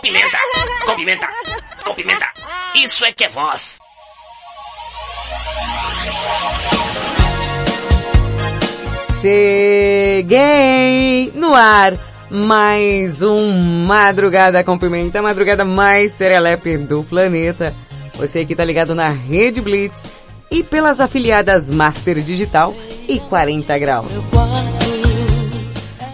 com pimenta. Com pimenta. Com pimenta. Isso é que é voz. Cheguei no ar. Mais um Madrugada com Pimenta, a madrugada mais serelepe do planeta. Você que tá ligado na Rede Blitz e pelas afiliadas Master Digital e 40 Graus.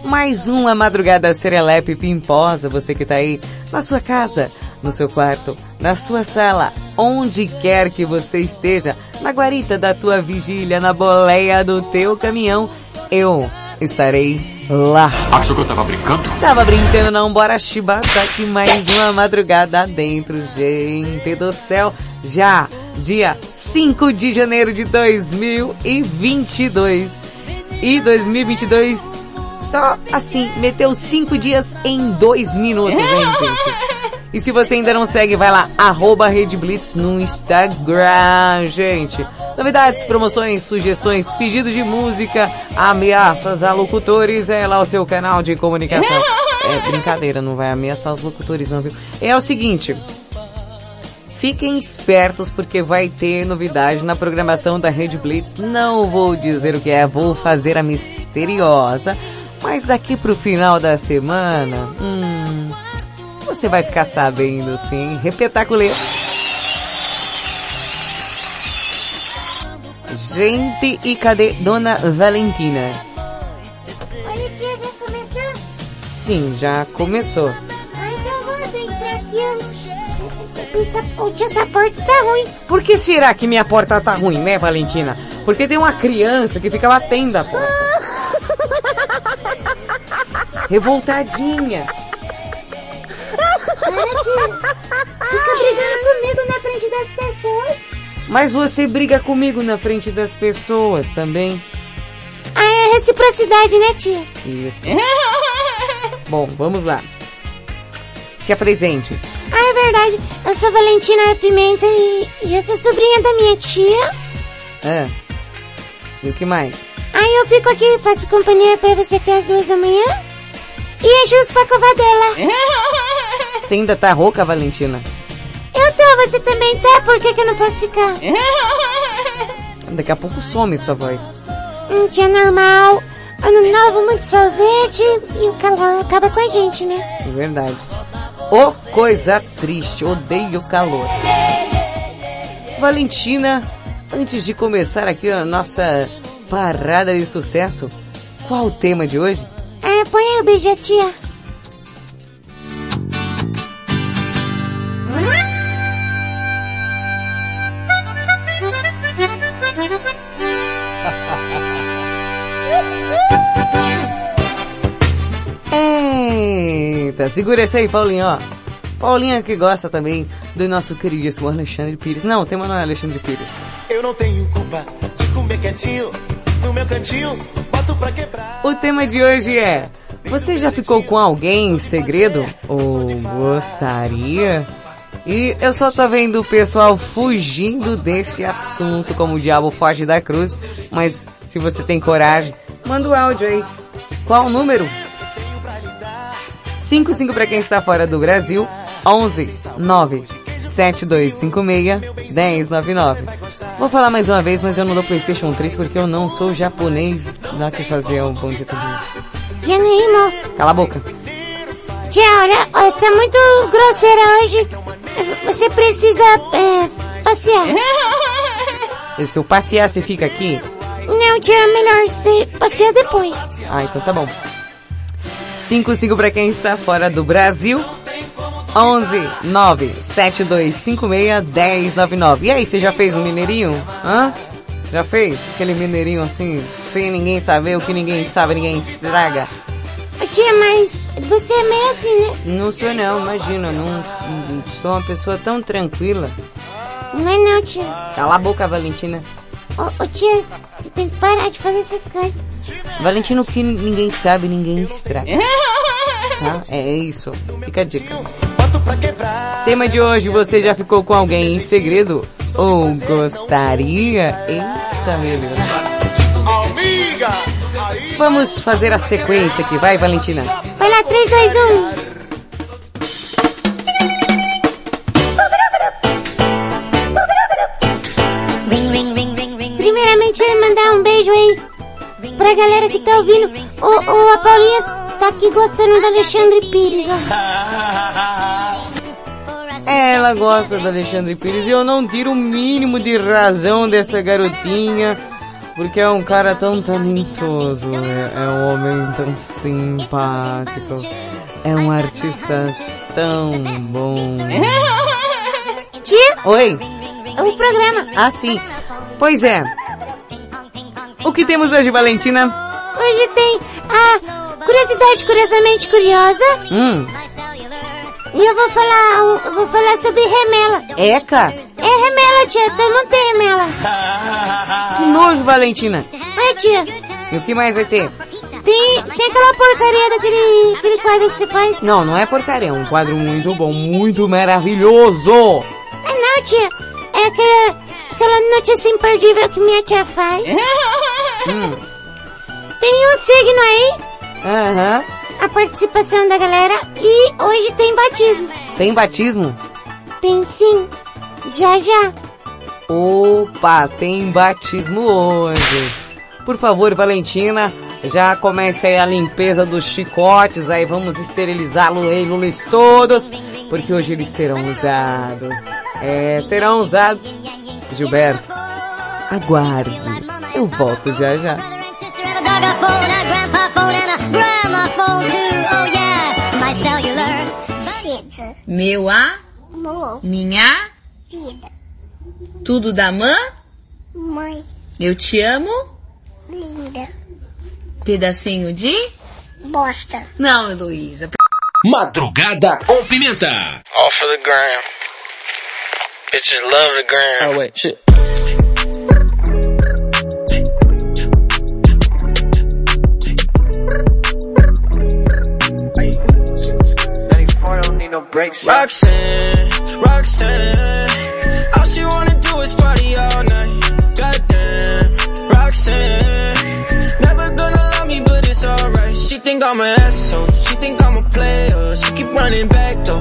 Mais uma madrugada serelepe pimposa, você que tá aí na sua casa, no seu quarto, na sua sala, onde quer que você esteja, na guarita da tua vigília, na boleia do teu caminhão, eu estarei lá. Achou que eu tava brincando? Tava brincando não, bora chibata aqui mais uma madrugada dentro, gente do céu. Já, dia 5 de janeiro de 2022. E 2022 só assim, meteu cinco dias em dois minutos, hein, gente? E se você ainda não segue, vai lá, arroba Rede Blitz no Instagram, gente. Novidades, promoções, sugestões, pedidos de música, ameaças a locutores, é lá o seu canal de comunicação. É brincadeira, não vai ameaçar os locutores não, viu? É o seguinte, Fiquem espertos porque vai ter novidade na programação da Rede Blitz. Não vou dizer o que é, vou fazer a misteriosa. Mas daqui pro final da semana, hum, você vai ficar sabendo sim. Repetaculê. Gente, e cadê Dona Valentina? Olha aqui, já começou? Sim, já começou. Ah, então vamos entrar aqui. Essa porta tá ruim. Por que será que minha porta tá ruim, né, Valentina? Porque tem uma criança que fica batendo a porta. Revoltadinha. Para, tia. Fica brigando comigo na frente das pessoas. Mas você briga comigo na frente das pessoas também. Ah, é reciprocidade, né, tia? Isso. Bom, vamos lá. Se apresente. Ah, é verdade. Eu sou Valentina Pimenta e, e eu sou sobrinha da minha tia. Ah. E o que mais? Aí eu fico aqui, faço companhia pra você até as duas da manhã. E é justo pra covar dela. Você ainda tá rouca, Valentina? Eu tô, você também tá, por que, que eu não posso ficar? Daqui a pouco some sua voz. Hum, tia, normal. Ano novo, muito sorvete e o calor acaba com a gente, né? É verdade. Ô, oh, coisa triste, odeio calor. Valentina, antes de começar aqui a nossa parada de sucesso, qual o tema de hoje? É, põe aí o beijo, tia. Eita, segura esse aí, Paulinho, ó. Paulinha que gosta também do nosso queridíssimo Alexandre Pires. Não, o tema não é Alexandre Pires. Eu não tenho culpa de comer quietinho, no meu cantinho. O tema de hoje é, você já ficou com alguém em segredo? Ou gostaria? E eu só tô vendo o pessoal fugindo desse assunto como o diabo foge da cruz, mas se você tem coragem, manda o áudio aí. Qual o número? 55 para quem está fora do Brasil, 11 9 7256 1099. Vou falar mais uma vez, mas eu não dou Playstation 3 porque eu não sou japonês. Dá que fazer um bom dia pra Nemo. Cala a boca. Tia, olha, olha, tá muito grosseira hoje. Você precisa, é, passear. E se eu passear, você fica aqui? Não, tia, é melhor você passear depois. Ah, então tá bom. 55 para quem está fora do Brasil. 11 9 7256 1099. E aí, você já fez um mineirinho? Hã? Já fez? Aquele mineirinho assim, sem ninguém saber, o que ninguém sabe, ninguém estraga. Ô, tia, mas você é meio assim, né? Não sou não, imagina, não, não sou uma pessoa tão tranquila. Não é não, tia. Cala a boca, Valentina. Ô, ô, tia, você tem que parar de fazer essas coisas. Valentina, o que ninguém sabe, ninguém estraga. Tá? É isso. Fica a dica. Boto pra quebrar. Tema de hoje, você já ficou com alguém em segredo? Ou gostaria? Eita. Amiga! Aí Vamos fazer a sequência aqui, vai Valentina. Vai lá, 3, 2, 1. Primeiramente, eu ia mandar um beijo aí pra galera que tá ouvindo. O, o, a Paulinha tá aqui gostando do Alexandre Pires, ó. Ela gosta do Alexandre Pires e eu não tiro o mínimo de razão dessa garotinha, porque é um cara tão talentoso, é, é um homem tão simpático, é um artista tão bom. Tia, Oi? o programa. Ah, sim. Pois é. O que temos hoje, Valentina? Hoje tem a curiosidade curiosamente curiosa. Hum, E eu vou falar, eu vou falar sobre remela. Eca? É remela, tia, então não tem remela. Que nojo, Valentina. Oi, tia. E o que mais vai ter? Tem, tem aquela porcaria daquele aquele quadro que você faz? Não, não é porcaria, é um quadro muito bom, muito maravilhoso. Ah, não, tia. É aquela, aquela notícia imperdível que minha tia faz. Hum, Tem um signo aí, aham. A participação da galera, e hoje tem batismo. Tem batismo? Tem sim. Já, já. Opa, tem batismo hoje. Por favor, Valentina, já comece aí a limpeza dos chicotes, aí vamos esterilizá-los eles todos, porque hoje eles serão usados. É, serão usados. Gilberto, aguarde. Eu volto já já. Meu a, Amor, minha, vida, tudo da mãe, mãe, eu te amo, linda, pedacinho de... bosta. Não, Heloísa. Madrugada com Pimenta. All for the gram. Bitches love the gram. Oh wait, shit. Roxanne, Roxanne, all she wanna do is party all night. Goddamn, Roxanne, never gonna love me, but it's alright. She think I'm an asshole, she think I'm a player. She keep running back though,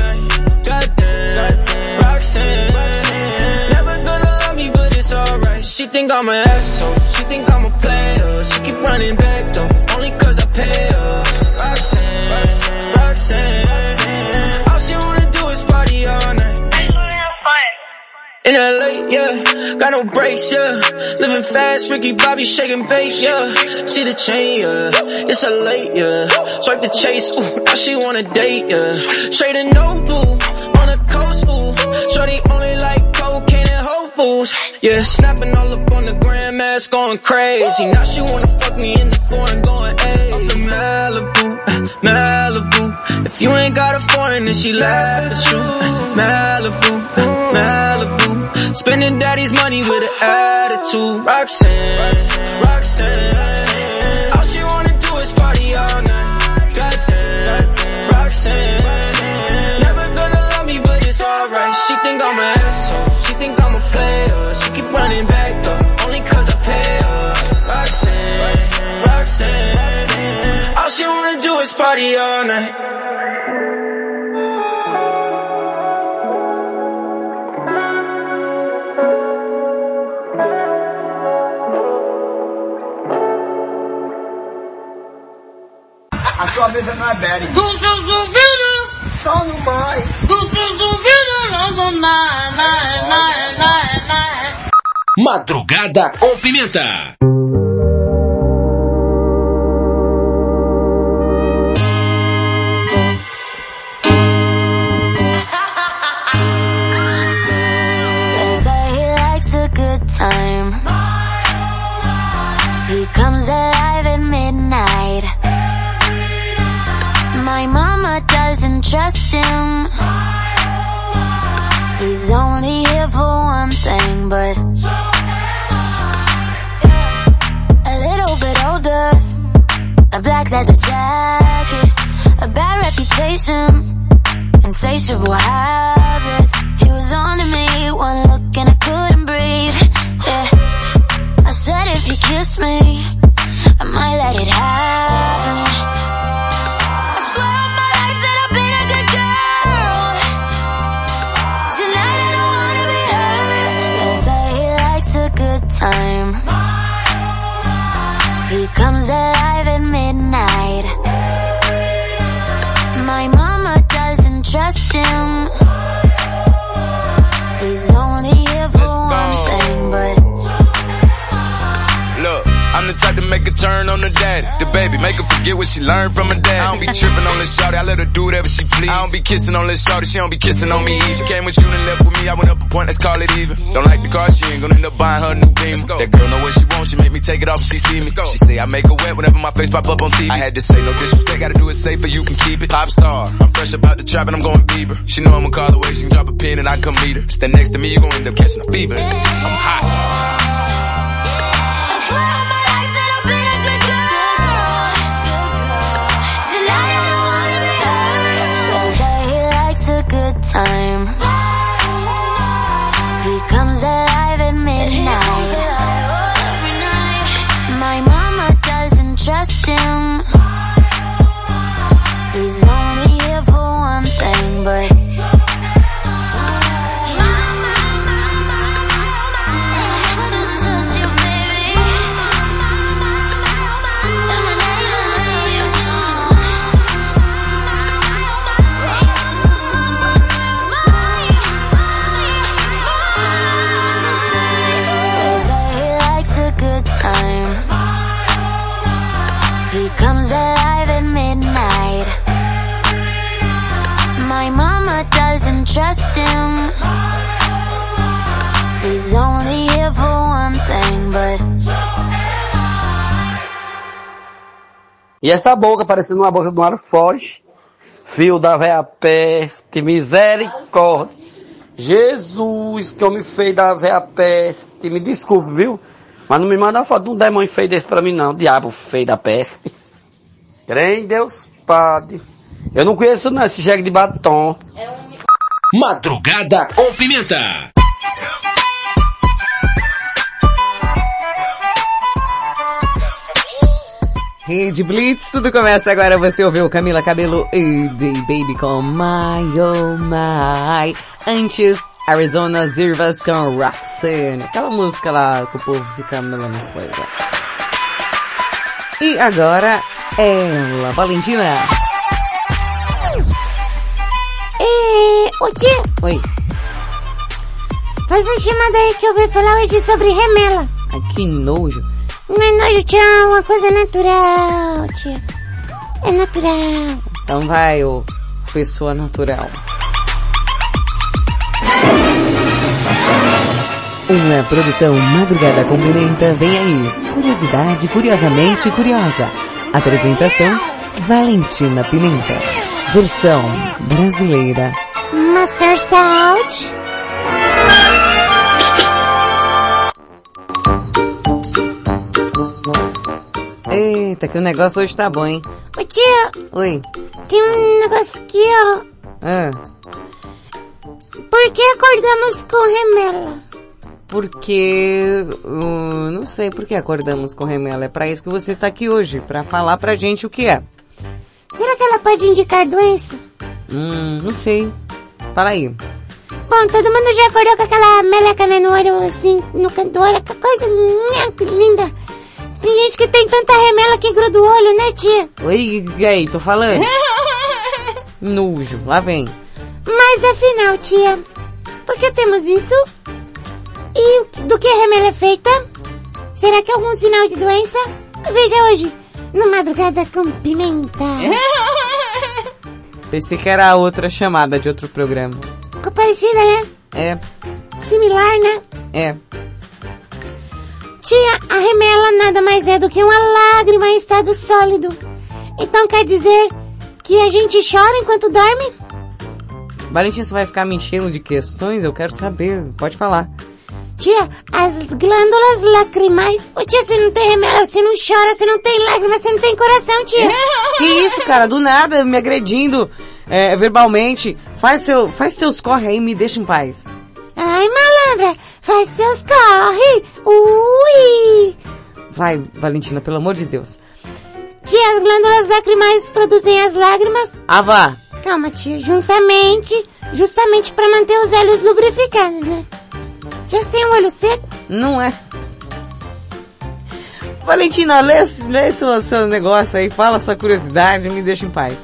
She think I'm an asshole. She think I'm a player. She keep running back though, only cause I pay her. Roxanne, Roxanne. All she wanna do is party all night. In LA, yeah, got no brakes, yeah. Living fast, Ricky Bobby shaking bait, yeah. See the chain, yeah. It's a late, yeah. Swipe the chase, ooh, now she wanna date, yeah. Straight and no blue, on the coast, ooh. Shorty only like Whole yeah. Snapping all up on the grandmas, going crazy. Now she wanna fuck me in the foreign, going, in Malibu, Malibu. If you ain't got a foreign, then she laugh at you. Malibu, Malibu. Spending daddy's money with an attitude. Roxanne, Roxanne. All Roxanne, Roxanne. All do party night. A sua mesa não é Betty. Dos seus ouvidos, Só no mais. dos seus ouvidos, não dou nada, nada, nada, nada. Madrugada com Pimenta. Trust him. He's only here for one thing, but a little bit older. A black leather jacket, a bad reputation, insatiable habits. Baby, make her forget what she learned from her dad. I don't be tripping on this shorty, I let her do whatever she please. I don't be kissing on this shorty, she don't be kissing on me. either. She came with you and left with me, I went up a point, let's call it even. Don't like the car, she ain't gonna end up buying her new beam. That girl know what she wants, she make me take it off she see me. She say I make her wet whenever my face pop up on TV. I had to say no disrespect, gotta do it safer, you can keep it. Pop star, I'm fresh about the trap and I'm going Bieber. She know I'ma call away, she can drop a pin and I come meet her. Stand next to me, you gon' end up catching a fever. I'm hot. Time. E essa boca parecendo uma boca do ar foge. Fio da véia peste, misericórdia. Jesus, que homem feio da véia peste. Me desculpe, viu? Mas não me manda uma foto de um demônio feio desse pra mim não. Diabo feio da peste. Crê em Deus, Padre. Eu não conheço não esse jegue de batom. Madrugada com Pimenta. Rede Blitz, tudo começa agora. Você ouviu Camila Cabelo e The Baby com My Oh My. Antes, Arizona Zirvas com Roxanne. Aquela música lá que o povo fica melando as coisas. E agora, ela, Valentina. É, ô tia, Oi, faz a chamada aí que eu vou falar hoje sobre remela. ai que nojo. É nojo, tia, é uma coisa natural, tia. É natural. Então vai, ô pessoa natural. Uma produção Madrugada com Pimenta vem aí. Curiosidade curiosamente curiosa. Apresentação Valentina Pimenta. Versão brasileira. Master Salt. Eita, que o negócio hoje tá bom, hein? Ô tia, Oi. tem um negócio aqui, ó. Ah, Por que acordamos com remela? porque... uh, não sei por que acordamos com remela. É pra isso que você tá aqui hoje, pra falar pra gente o que é. Será que ela pode indicar doença? Hum, não sei. Para aí. Bom, todo mundo já acordou com aquela meleca né, no olho, assim, no canto do olho, aquela coisa que linda. Tem gente que tem tanta remela que gruda o olho, né, tia? Oi, aí, tô falando? Nojo, lá vem. Mas afinal, tia, por que temos isso? E do que a remela é feita? Será que é algum sinal de doença? Veja hoje, no Madrugada com Pimenta. Pensei que era outra chamada de outro programa. Ficou parecida, né? É, Similar, né? é. Tia, a remela nada mais é do que uma lágrima em estado sólido. Então quer dizer que a gente chora enquanto dorme? Valentina, você vai ficar me enchendo de questões? Eu quero saber. Pode falar. Tia, as glândulas lacrimais... Ô tia, você não tem remela, você não chora, você não tem lágrima, você não tem coração, tia. Que isso, cara? Do nada, me agredindo é, verbalmente. Faz seu, faz teus corre aí e me deixa em paz. Ai, malandra, faz teus corre. Ui. Vai, Valentina, pelo amor de Deus. Tia, as glândulas lacrimais produzem as lágrimas. Ah, vá. Calma, tia, juntamente, justamente para manter os olhos lubrificados, né? Tia, você tem um olho seco? Não é. Valentina, lê, lê seu, seu negócio aí, fala sua curiosidade me deixa em paz.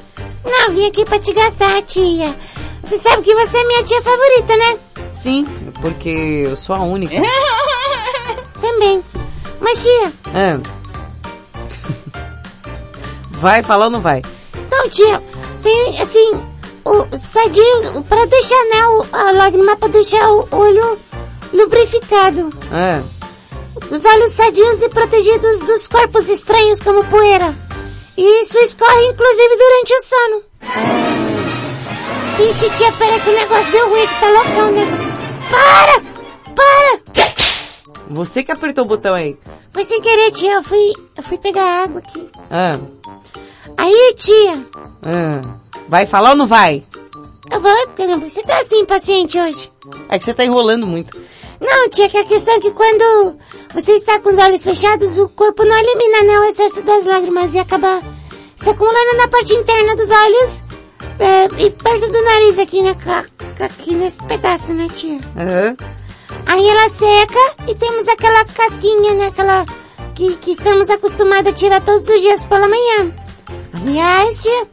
Não, vim aqui pra te gastar, tia. Você sabe que você é minha tia favorita, né? Sim, porque eu sou a única. Também. Mas, tia, Ah. Vai falar ou não vai? então, tia, tem, assim, o sadio, pra deixar, né, o- a lágrima pra deixar o olho lubrificado. Ah. Os olhos sadios e protegidos dos corpos estranhos como poeira. E isso escorre inclusive durante o sono. Ixi, tia, pera que o negócio deu ruim, que tá loucão, né? Para! Para! Você que apertou o botão aí. Foi sem querer, tia, eu fui, eu fui pegar água aqui. Ah. Aí, tia, Ah. Vai falar ou não vai? eu vou, caramba, você tá assim impaciente hoje? É que você tá enrolando muito. Não, tia, que a questão é que quando você está com os olhos fechados, o corpo não elimina né, o excesso das lágrimas e acaba se acumulando na parte interna dos olhos é, e perto do nariz aqui, né, aqui nesse pedaço, né, tia? Aham. Aí ela seca e temos aquela casquinha, né, aquela que, que estamos acostumados a tirar todos os dias pela manhã. Aliás, tia,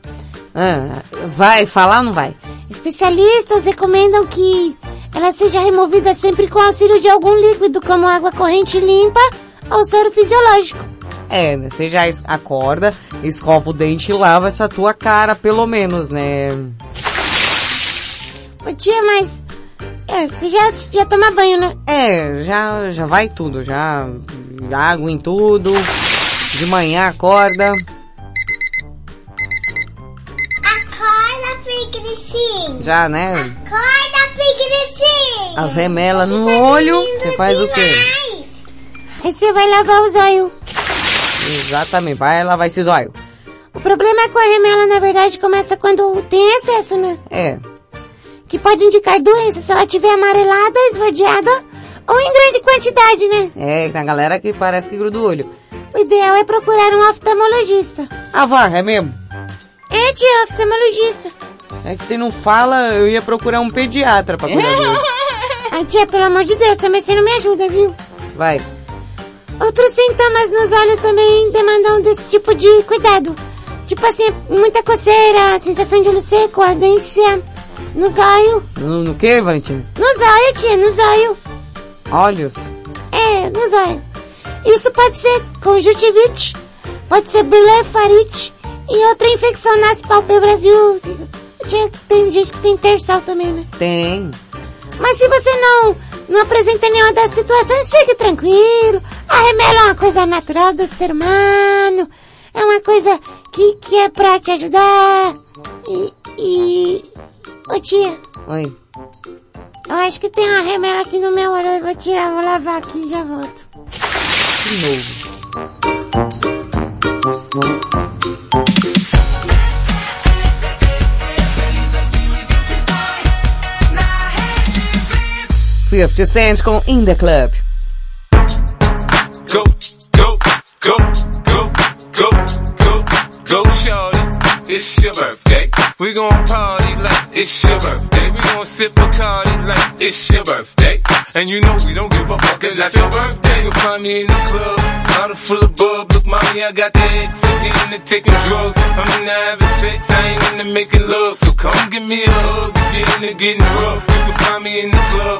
Ah, vai falar ou não vai? Especialistas recomendam que ela seja removida sempre com auxílio de algum líquido, como água corrente limpa ou soro fisiológico. É? Você já acorda, escova o dente e lava essa tua cara, pelo menos, né? Ô tia, mas... É, você já, já toma banho, né? É, já, já vai tudo, já água em tudo, de manhã acorda, Acorda, preguicinho. já, né? Acorda, preguicinho. As remelas no tá olho, você faz o quê? Aí você vai lavar os olhos. Exatamente, vai lavar esses olhos. O problema é que a remela, na verdade, começa quando tem excesso, né? É, Que pode indicar doença se ela estiver amarelada, esverdeada ou em grande quantidade, né? é, tem a galera que parece que gruda o olho. O ideal é procurar um oftalmologista. Ah, vá, é mesmo? É, tia, oftalmologista. É que se não fala, eu ia procurar um pediatra pra cuidar do olho. Ai, tia, pelo amor de Deus, também você não me ajuda, viu? Vai. Outros sintomas nos olhos também demandam desse tipo de cuidado. Tipo assim, muita coceira, sensação de olho seco, ardência nos olhos. No, no que, Valentina? Nos olhos, tia, nos olhos. Olhos. É, nos olhos. Isso pode ser conjuntivite, pode ser blefarite e outra infecção nas pálpebras, viu? Tia, tem gente que tem terçal também, né? Tem. Mas se você não, não apresenta nenhuma das situações, fique tranquilo. A remela é uma coisa natural do ser humano. É uma coisa que, que é pra te ajudar. E, e... Ô tia, Oi. eu acho que tem uma remela aqui no meu olho. Eu vou tirar, vou lavar aqui e já volto. De novo. Fifty Cent com In The Club. Go, go, go, go, go, go, go, shorty. it's your birthday. We gon' party like it's your birthday. We gon' sip Bacardi like it's your birthday. And you know we don't give a fuck, it's not your birthday. You'll find me in the club, bottle full of bub. Look, mommy, I got the X, I'm into taking drugs. I'm into having sex, I ain't into making love. So come give me a hug, you're into getting rough. You can find me in the club,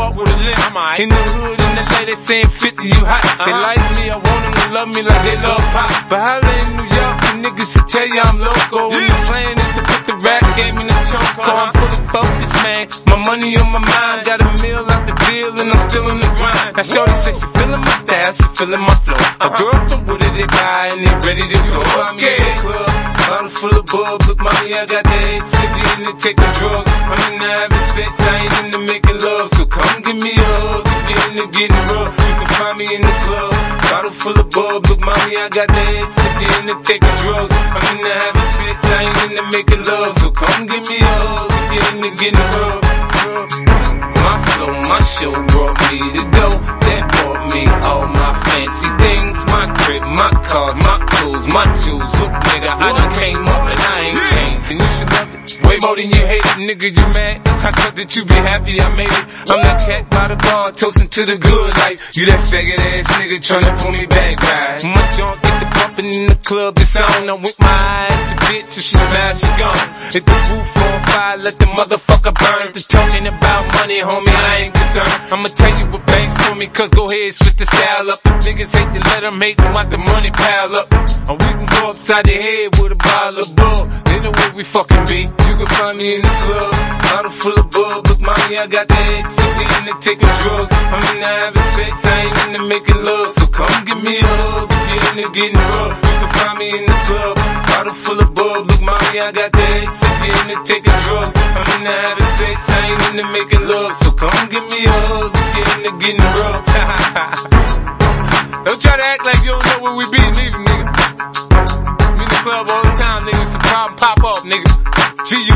walk with a limp. In the hood, in the lady saying 50, you hot. They like me, I want them to love me like they love pop. But holla in New York, the niggas to tell you I'm loco. When the plan is to put the rap game in the choke. I'm fully focused, man. My money on my mind, got a meal out the deal and I'm still in the grind. Now Shorty says she feeling my style, she feeling my flow. A uh-huh. girl from Wooded, they buy and they ready to go. I'm in the club, bottle full of bub. Look, mommy, I got the head sippy in the taking drugs. I'm in the having sex, I ain't into making love. So come give me a hug, if you're into getting rough. You can find me in the club, bottle full of bub. Look, mommy, I got the head sippy in the taking drugs. I'm in the having sex, I ain't into making love. So come give me a hug, if you're into getting rough. My flow, my show brought me to go. That brought me all my fancy things. My crib, my cars, my clothes, my shoes. Look, nigga, I done came Way more than you hate it, nigga, you mad. I thought that you be happy I made it. I'm that cat by the bar, toasting to the good life. You that faggot ass nigga tryna pull me back, right? My junk get the bumping in the club, it's on. I'm with my eyes, your bitch, if she smash, she gone. Hit the roof on fire, let the motherfucker burn. The talking about money, homie, I ain't concerned. I'ma tell you what banks for me, cause go ahead, switch the style up. If niggas hate to let them hate them, watch the money pile up. Or we can go upside the head with a bottle of bull. They know where we fucking can find me in the club, bottle full of bub. Look, mommy, I got the head sippy in the taking drugs. I'm in the having sex, I ain't into making love. So come give me a hug, if you're into getting rough. You can find me in the club, bottle full of bub. Look, mommy, I got the head sippy in the taking drugs. I'm in the having sex, I ain't into making love. So come give me a hug, if you're into getting rough. don't try to act like you don't know where we be, neither, nigga. We in the club all the time, nigga. It's a problem pop off, nigga. G-Unit.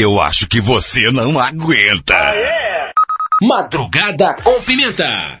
Eu acho que você não aguenta. Madrugada com Pimenta.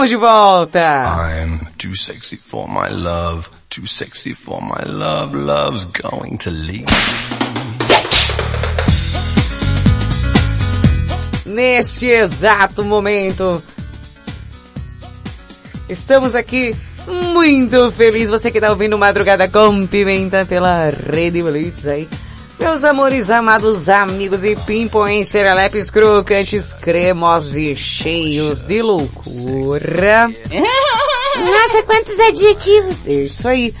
Estamos de volta! I'm too sexy for my love, too sexy for my love, love's going to leave. Neste exato momento, estamos aqui muito felizes. Você que está ouvindo Madrugada com Pimenta pela Rede Blitz aí. Meus amores, amados amigos e pimpões, serelepes crocantes, cremosos e cheios de loucura. Nossa, quantos adjetivos. Isso aí.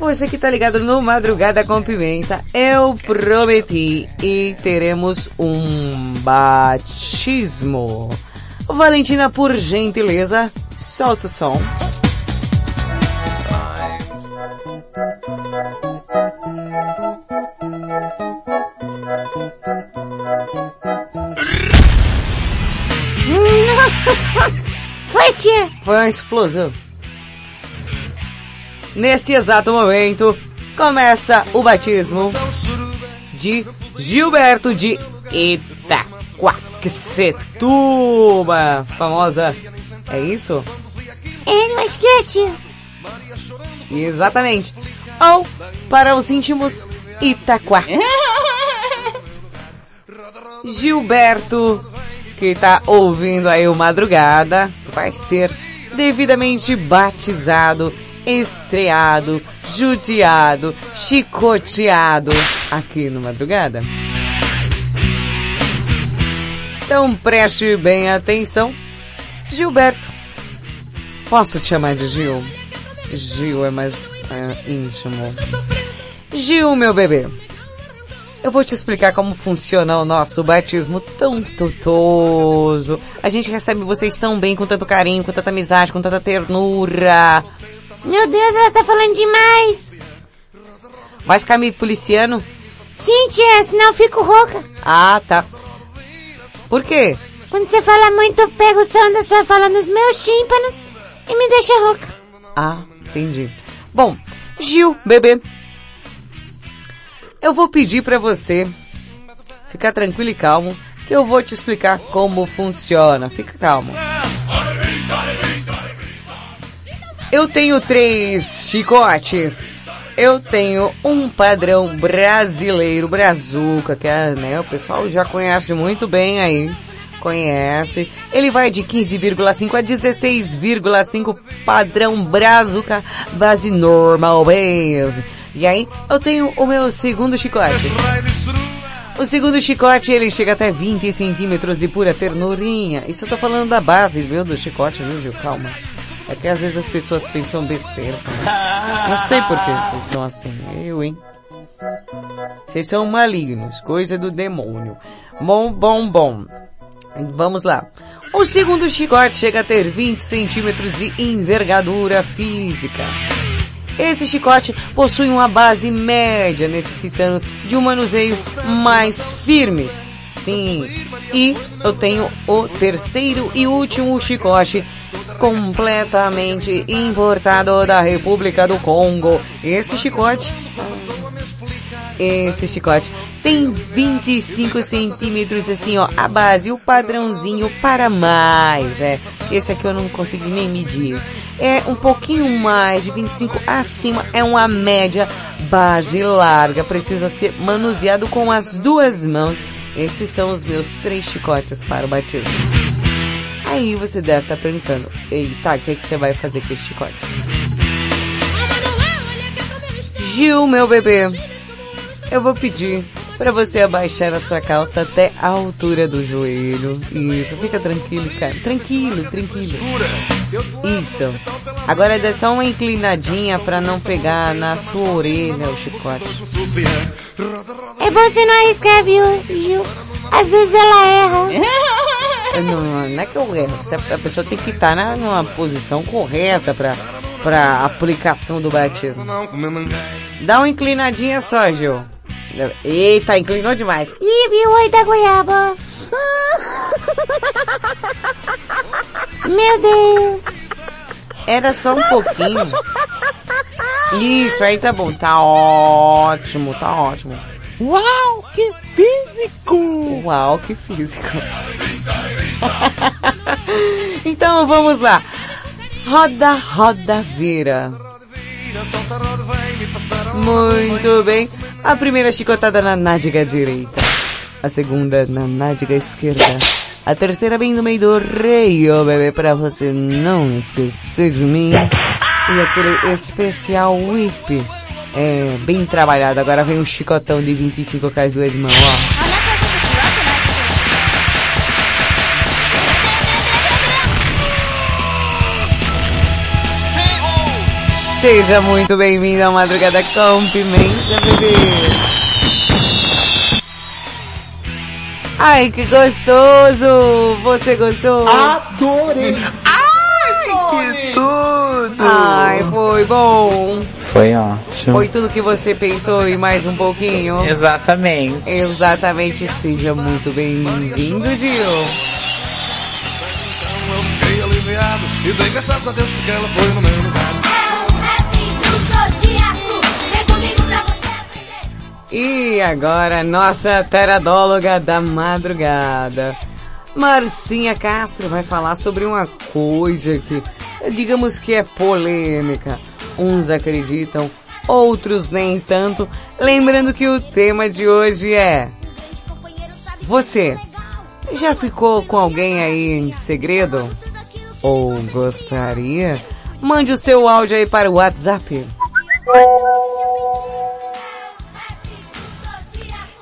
Você que tá ligado no Madrugada com Pimenta, eu prometi e teremos um batismo. Valentina, por gentileza, solta o som. Foi, uma explosão. Nesse exato momento, começa o batismo de Gilberto de Itaquaquecetuba. Famosa. É isso? É, eu acho que é. Exatamente. Ou, para os íntimos, Itaquá. Gilberto, que tá ouvindo aí o Madrugada, vai ser devidamente batizado, estreado, judiado, chicoteado aqui no Madrugada. Então preste bem atenção. Gilberto. Posso te chamar de Gil? Gil é mais é, íntimo. Gil, meu bebê. Eu vou te explicar como funciona o nosso batismo tão tutoso. A gente recebe vocês tão bem, com tanto carinho, com tanta amizade, com tanta ternura. Meu Deus, ela tá falando demais. Vai ficar me policiando? Sim, tia, senão eu fico rouca. Ah, tá. Por quê? Quando você fala muito, eu pego o som da sua fala nos meus tímpanos e me deixa rouca. Ah, entendi. Bom, Gil, bebê. Eu vou pedir pra você ficar tranquilo e calmo, que eu vou te explicar como funciona. Fica calmo. Eu tenho três chicotes. Eu tenho um padrão brasileiro, brazuca, que é, né, o pessoal já conhece muito bem aí. Conhece. Ele vai de 15,5 a 16,5 padrão brazuca, base normal base. E aí, eu tenho o meu segundo chicote. O segundo chicote, ele chega até 20 centímetros de pura ternurinha. Isso eu tô falando da base, viu, do chicote, viu, Gil? Calma. É que às vezes as pessoas pensam besteira. Não sei por que vocês são assim. Eu, hein? Vocês são malignos, coisa do demônio. Bom, bom, bom. Vamos lá. O segundo chicote chega a ter 20 centímetros de envergadura física. Esse chicote possui uma base média, necessitando de um manuseio mais firme. Sim, e eu tenho o terceiro e último chicote completamente importado da República do Congo. Esse chicote esse chicote tem 25 centímetros assim ó, a base, o padrãozinho para mais, é. Esse aqui eu não consegui nem medir. É um pouquinho mais de 25 acima, é uma média base larga, precisa ser manuseado com as duas mãos. Esses são os meus três chicotes para o batismo. Aí você deve estar perguntando, eita, o que, é que você vai fazer com esse chicote? Gil, meu bebê, eu vou pedir para você abaixar a sua calça até a altura do joelho. Isso, fica tranquilo, cara. Tranquilo, tranquilo. Isso. Agora dá só uma inclinadinha para não pegar na sua orelha o chicote. É bom você não arriscar, viu, viu? Às vezes ela erra. Não, não é que eu erro. A pessoa tem que estar na, numa posição correta para para aplicação do batismo. Dá uma inclinadinha só, Gil. Eita, inclinou demais. Ih, viu oi da goiaba. Meu Deus. Era só um pouquinho. Isso, aí tá bom. Tá ótimo, tá ótimo. Uau, que físico! Uau, que físico. então vamos lá. Roda, roda, vira. Muito bem. A primeira chicotada na nádega direita. A segunda na nádega esquerda. A terceira bem no meio do reio, bebê, pra você não esquecer de mim. E aquele especial whip. É, bem trabalhado. Agora vem um chicotão de 25 com as duas mãos, ó. Seja muito bem-vindo à Madrugada com Pimenta, bebê. Ai, que gostoso! Você gostou? Adorei! Ai, que tudo! Ai, foi bom! Foi ótimo. Foi tudo que você pensou e mais um pouquinho? Exatamente. Exatamente. Seja muito bem-vindo, Gil. Fiquei aliviado e dei graças a Deus porque ela foi no meu E agora, nossa teradóloga da madrugada. Marcinha Castro vai falar sobre uma coisa que, digamos que é polêmica. Uns acreditam, outros nem tanto. Lembrando que o tema de hoje é... Você já ficou com alguém aí em segredo? Ou gostaria? Mande o seu áudio aí para o WhatsApp.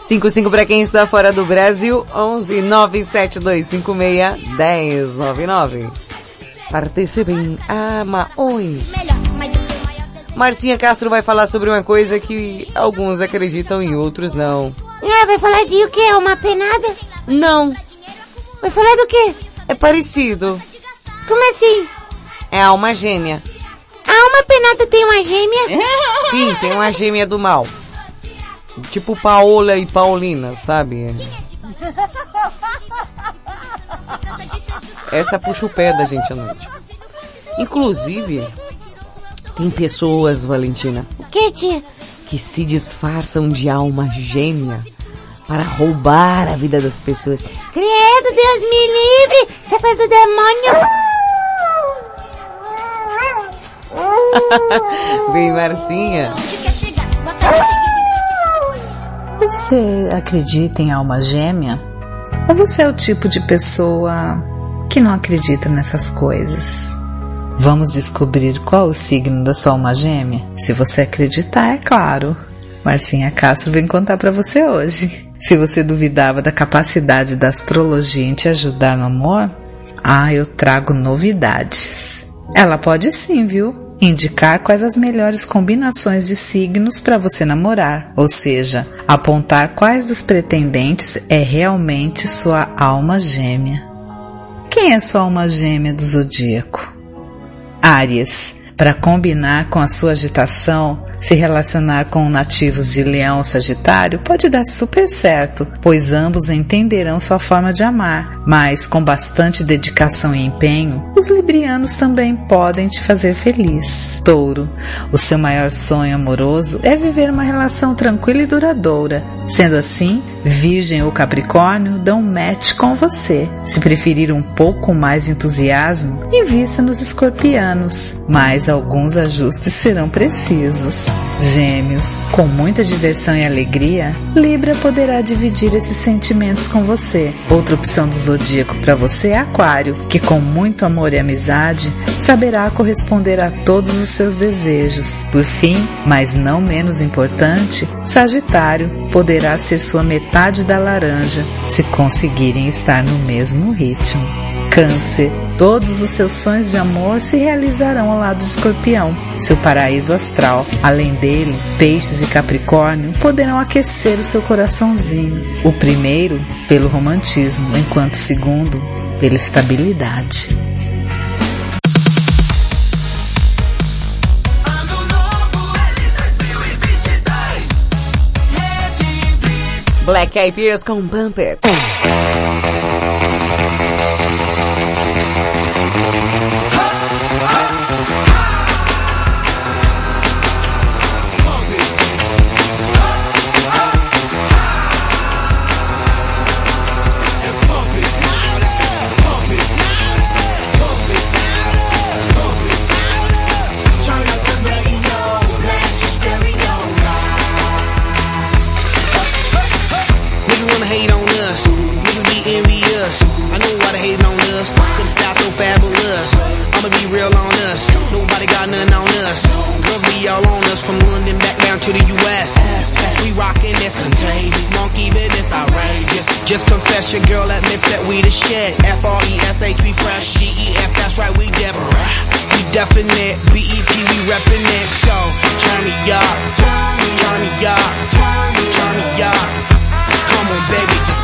55 para quem está fora do Brasil, 11 97256 1099. Participem. Ah, ma oi. Marcinha Castro vai falar sobre uma coisa que alguns acreditam e outros não. Ah, vai falar de o quê? Uma penada? Não. Vai falar do quê? É parecido. Como assim? É alma gêmea. A alma penada tem uma gêmea? Sim, tem uma gêmea do mal. Tipo Paola e Paulina, sabe? Essa puxa o pé da gente à noite. Inclusive, tem pessoas, Valentina, O que, tia? que se disfarçam de alma gêmea para roubar a vida das pessoas. Credo, Deus me livre! É coisa do demônio! Vem, Marcinha. Você acredita em alma gêmea? Ou você é o tipo de pessoa que não acredita nessas coisas? Vamos descobrir qual o signo da sua alma gêmea? Se você acreditar, é claro. Marcinha Castro vem contar para você hoje. Se você duvidava da capacidade da astrologia em te ajudar no amor, ah, eu trago novidades. Ela pode sim, viu? Indicar quais as melhores combinações de signos para você namorar, ou seja, apontar quais dos pretendentes é realmente sua alma gêmea. Que Quem é sua alma gêmea do zodíaco? Áries. Para combinar com a sua agitação, se relacionar com nativos de Leão Sagitário pode dar super certo, pois ambos entenderão sua forma de amar, mas com bastante dedicação e empenho, os librianos também podem te fazer feliz. Touro, o seu maior sonho amoroso é viver uma relação tranquila e duradoura. Sendo assim, Virgem ou Capricórnio dão match com você. Se preferir um pouco mais de entusiasmo, invista nos escorpianos, mas alguns ajustes serão precisos. Gêmeos, com muita diversão e alegria, Libra poderá dividir esses sentimentos com você. Outra opção do zodíaco para você é Aquário, que com muito amor e amizade saberá corresponder a todos os seus desejos. Por fim, mas não menos importante, Sagitário poderá ser sua metade da laranja se conseguirem estar no mesmo ritmo. Câncer. Todos os seus sonhos de amor se realizarão ao lado do escorpião, seu paraíso astral. Além dele, peixes e capricórnio poderão aquecer o seu coraçãozinho. O primeiro, pelo romantismo, enquanto o segundo, pela estabilidade. Black Eyed Peas com Bumper. Fabulous. I'ma be real on us. Nobody got nothing on us. Girls be all on us from London back down to the US. We rockin' this contagious. Monkey business outrageous. Just confess your girl admits that we the shit. F-R-E-S-H we fresh. G-E-F that's right we different. We definite. B-E-P we reppin' it. So turn me up. Turn me up. Turn me up. Come on, baby, just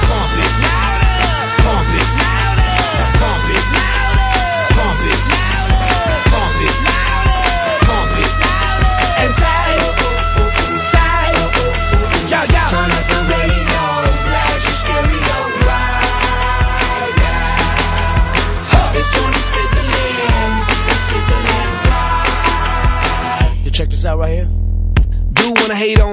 this out right here. Do wanna hate on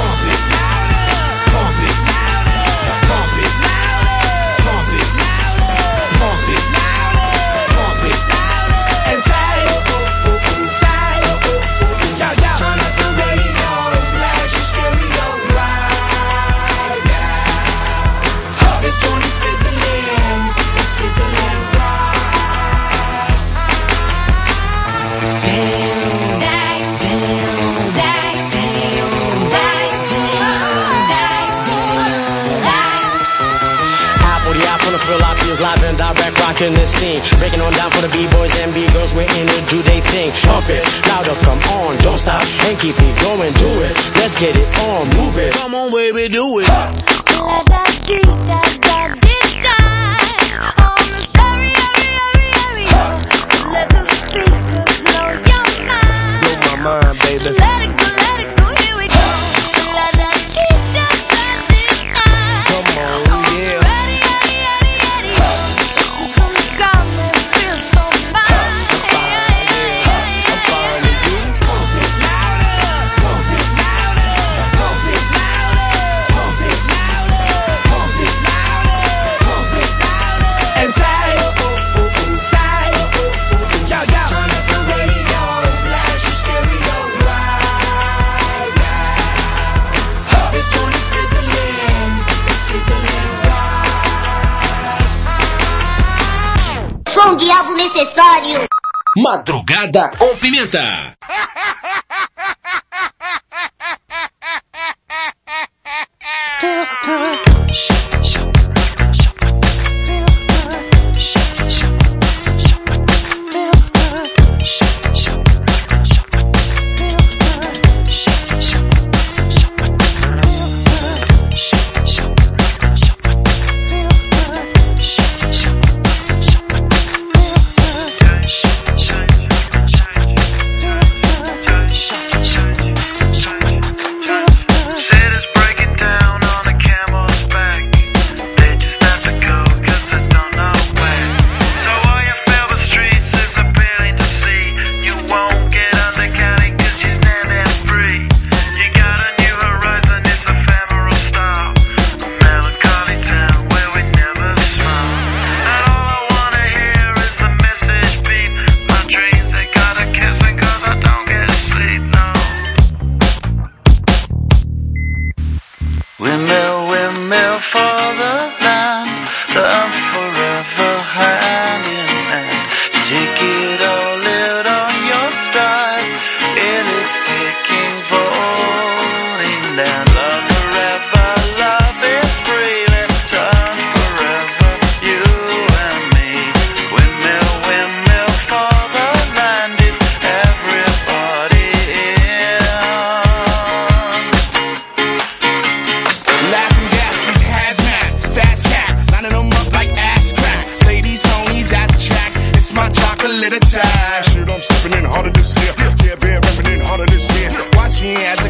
direct, rocking this scene. Breaking on down for the B-boys and B-girls, we're in it, do they thing. Pump it, louder, come on, don't stop, and keep it going, do it. Let's get it on, move it. Come on, baby, do it. Blow my mind, baby. Come necessário. Madrugada com Pimenta.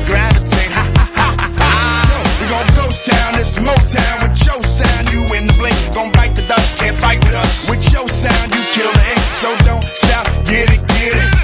Gravitate. Ha ha ha ha. We gon' ghost town, this Motown with your sound. You in the blink, gon' bite the dust, can't fight with us. With your sound, you kill the ink, so don't stop, get it, get it.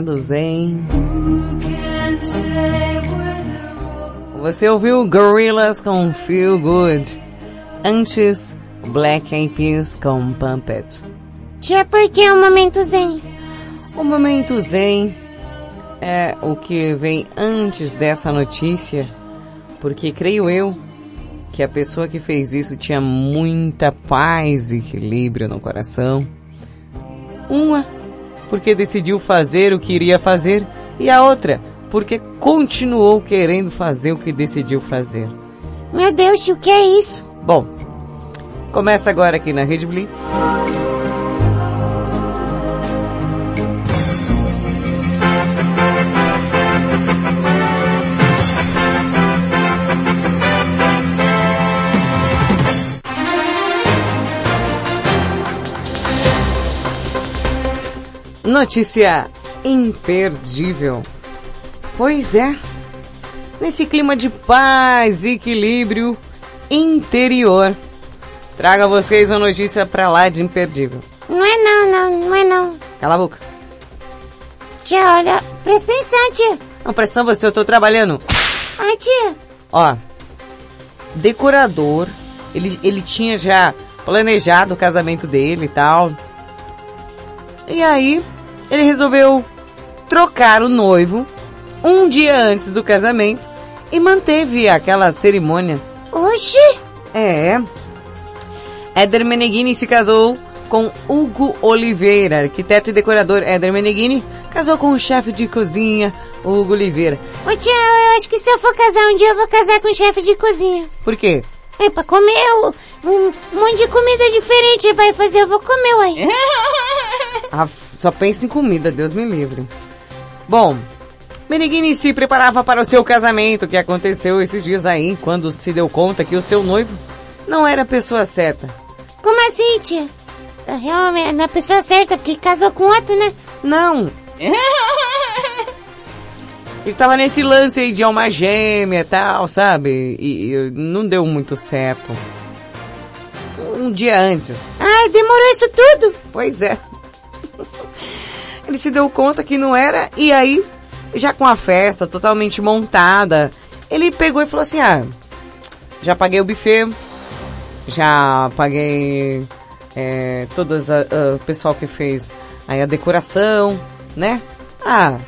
Estado zen. Você ouviu Gorillaz com Feel Good. Antes, Black Eyed Peas com Pump It. Tia, por que o momento zen? O momento zen é o que vem antes dessa notícia, porque creio eu que a pessoa que fez isso tinha muita paz e equilíbrio no coração. Uma, porque decidiu fazer o que iria fazer, e a outra, porque continuou querendo fazer o que decidiu fazer. Meu Deus, o que é isso? Bom, começa agora aqui na Rede Blitz. Notícia imperdível. Pois é, nesse clima de paz e equilíbrio interior, trago a vocês uma notícia pra lá de imperdível. Não é não, não, não é não. Cala a boca. Tia, olha, presta atenção, tia. Não, presta você, eu tô trabalhando. Ai, tia. Ó, decorador, ele, ele tinha já planejado o casamento dele e tal. E aí, ele resolveu trocar o noivo um dia antes do casamento e manteve aquela cerimônia. Oxi! É. Éder Meneghini se casou com Hugo Oliveira, arquiteto e decorador Éder Meneghini, casou com o chefe de cozinha Hugo Oliveira. Ô tia, eu acho que se eu for casar um dia, eu vou casar com o chefe de cozinha. Por quê? É pra comer o- um monte de comida diferente vai fazer, eu vou comer, uai. Ah, só pensa em comida, Deus me livre. Bom, Meneghini se preparava para o seu casamento, que aconteceu esses dias aí, quando se deu conta que o seu noivo não era a pessoa certa. Como assim, tia? Tá Realmente, na pessoa certa, porque casou com outro, né? Não. Ele tava nesse lance aí de alma gêmea e tal, sabe? E, e não deu muito certo. Um dia antes. Ai, demorou isso tudo? Pois é. Ele se deu conta que não era, e aí, já com a festa totalmente montada, ele pegou e falou assim, ah, já paguei o buffet, já paguei é, todas a, a- o pessoal que fez aí a decoração, né? Ah,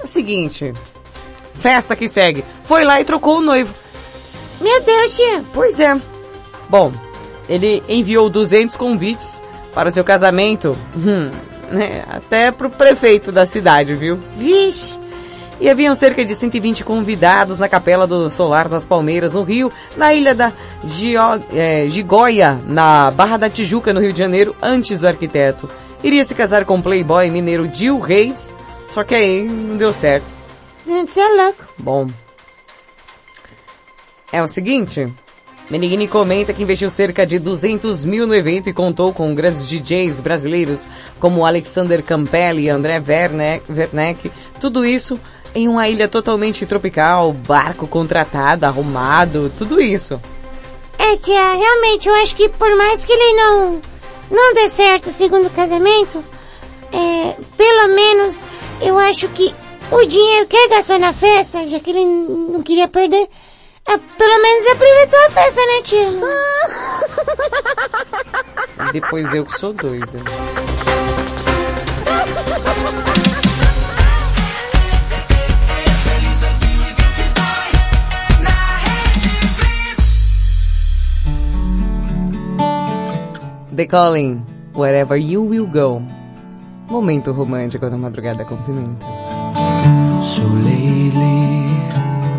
é o seguinte, festa que segue. Foi lá e trocou o noivo. Meu Deus, tia. Pois é. Bom, ele enviou 200 convites para o seu casamento, hum, né, até pro prefeito da cidade, viu? Vixe. E haviam cerca de 120 convidados na Capela do Solar das Palmeiras, no Rio, na ilha da Gio, é, Gigóia, na Barra da Tijuca, no Rio de Janeiro, antes do arquiteto. Iria se casar com o playboy mineiro Gil Reis, só que aí não deu certo. Gente, você é louco. Bom, é o seguinte, Meneghini comenta que investiu cerca de 200 mil no evento e contou com grandes DJs brasileiros como Alexander Campelli e André Werneck, tudo isso em uma ilha totalmente tropical, barco contratado, arrumado, tudo isso. É, tia, realmente, eu acho que por mais que ele não, não dê certo o segundo casamento, é, pelo menos, eu acho que o dinheiro que ele gastou na festa, já que ele não queria perder, é, pelo menos aproveitou a festa, né, tia? Depois eu que sou doida. The Calling, Wherever You Will Go. Momento romântico da madrugada com pimenta. So lately,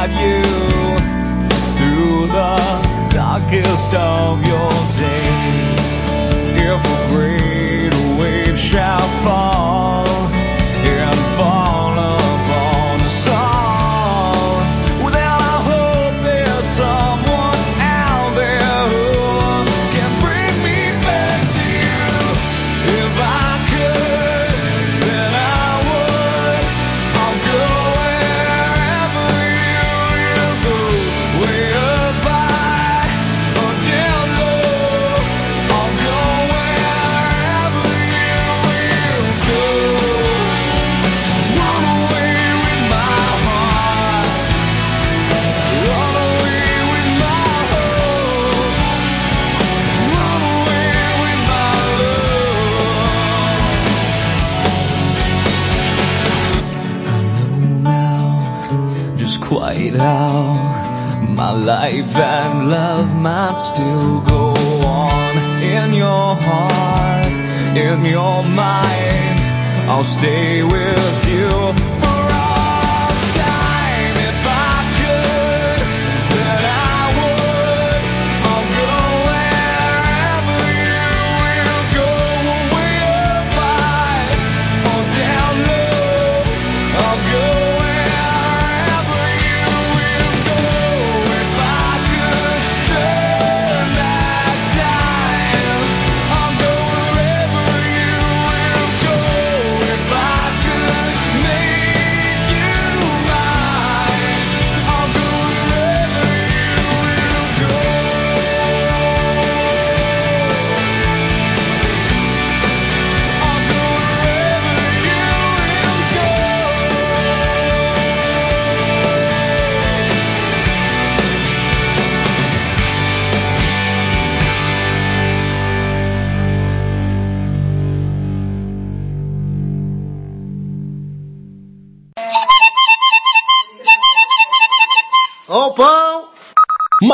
guide you through the darkest of your days. If a great wave shall fall still go on in your heart, in your mind. I'll stay with you.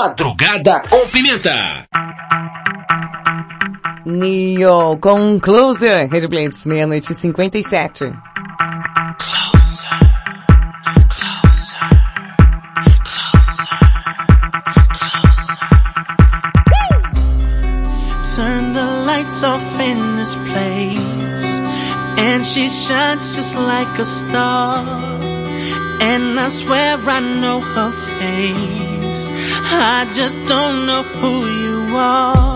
Madrugada com Pimenta. Neo com Closer, Red Blitz, meia-noite e 57. off in this place and she shines just like a star and I swear I know her face I just don't know who you are.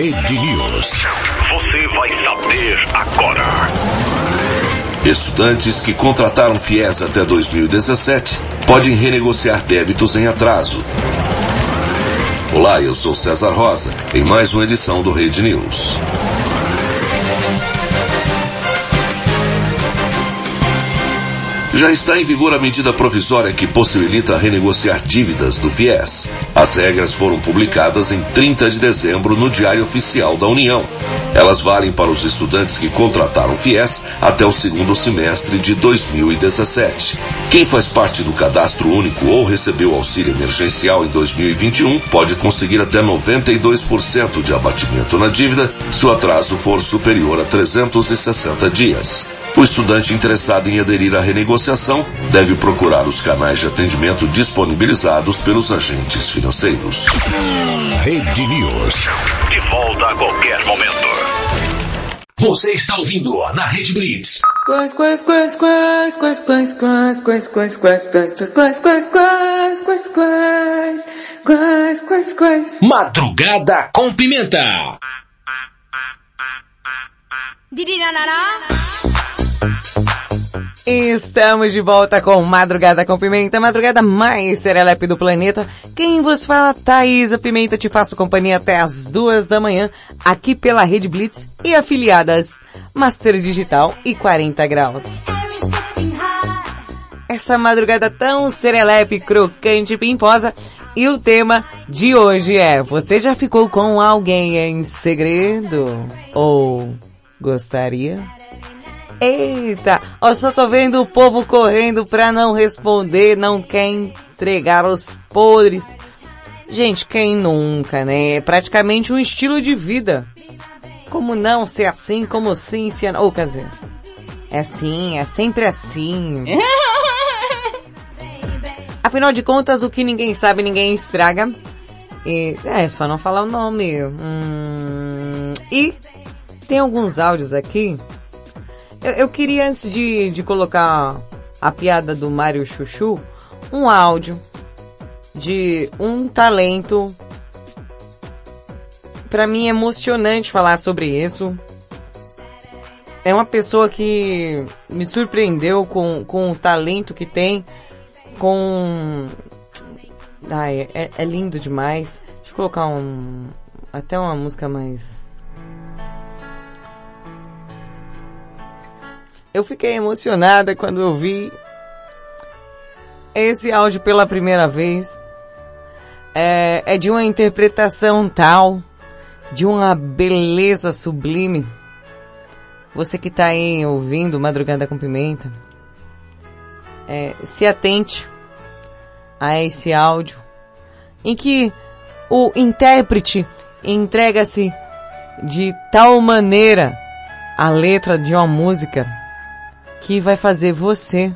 Rede News. Você vai saber agora. Estudantes que contrataram FIES até 2017 podem renegociar débitos em atraso. Olá, eu sou César Rosa, em mais uma edição do Rede News. Já está em vigor a medida provisória que possibilita renegociar dívidas do FIES. As regras foram publicadas em 30 de dezembro no Diário Oficial da União. Elas valem para os estudantes que contrataram FIES até o segundo semestre de 2017. Quem faz parte do cadastro único ou recebeu auxílio emergencial em 2021 pode conseguir até 92% de abatimento na dívida se o atraso for superior a 360 dias. O estudante interessado em aderir à renegociação deve procurar os canais de atendimento disponibilizados pelos agentes financeiros. Rede News. De volta a qualquer momento. Você está ouvindo na Rede Blitz. Quais, quais, quais, quais, quais, quais, quais, quais, quais, quais, quais, quais, quais, quais, quais, quais, quais, quais, quais. Madrugada com Pimenta. Estamos de volta com Madrugada com Pimenta, madrugada mais serelepe do planeta. Quem vos fala, Thaisa Pimenta, te faço companhia até as duas da manhã, aqui pela Rede Blitz e afiliadas Master Digital e 40 Graus. Essa madrugada tão serelepe, crocante e pimposa. E o tema de hoje é, você já ficou com alguém em segredo? Ou gostaria? Eita, eu só tô vendo o povo correndo pra não responder, não quer entregar os podres. Gente, quem nunca, né? É praticamente um estilo de vida. Como não ser assim, como sim, se... Ou, quer dizer, é assim, é sempre assim. Afinal de contas, o que ninguém sabe, ninguém estraga. E, é, só não falar o nome. Hum, e tem alguns áudios aqui. Eu, eu queria, antes de, de colocar a piada do Mário Chuchu, um áudio de um talento. Pra mim é emocionante falar sobre isso. É uma pessoa que me surpreendeu com, com o talento que tem, com... Ai, é, é lindo demais. Deixa eu colocar um... até uma música mais... Eu fiquei emocionada quando eu vi esse áudio pela primeira vez. É, é de uma interpretação tal, de uma beleza sublime. Você que tá aí ouvindo Madrugada com Pimenta, é, se atente a esse áudio, em que o intérprete entrega-se de tal maneira a letra de uma música que vai fazer você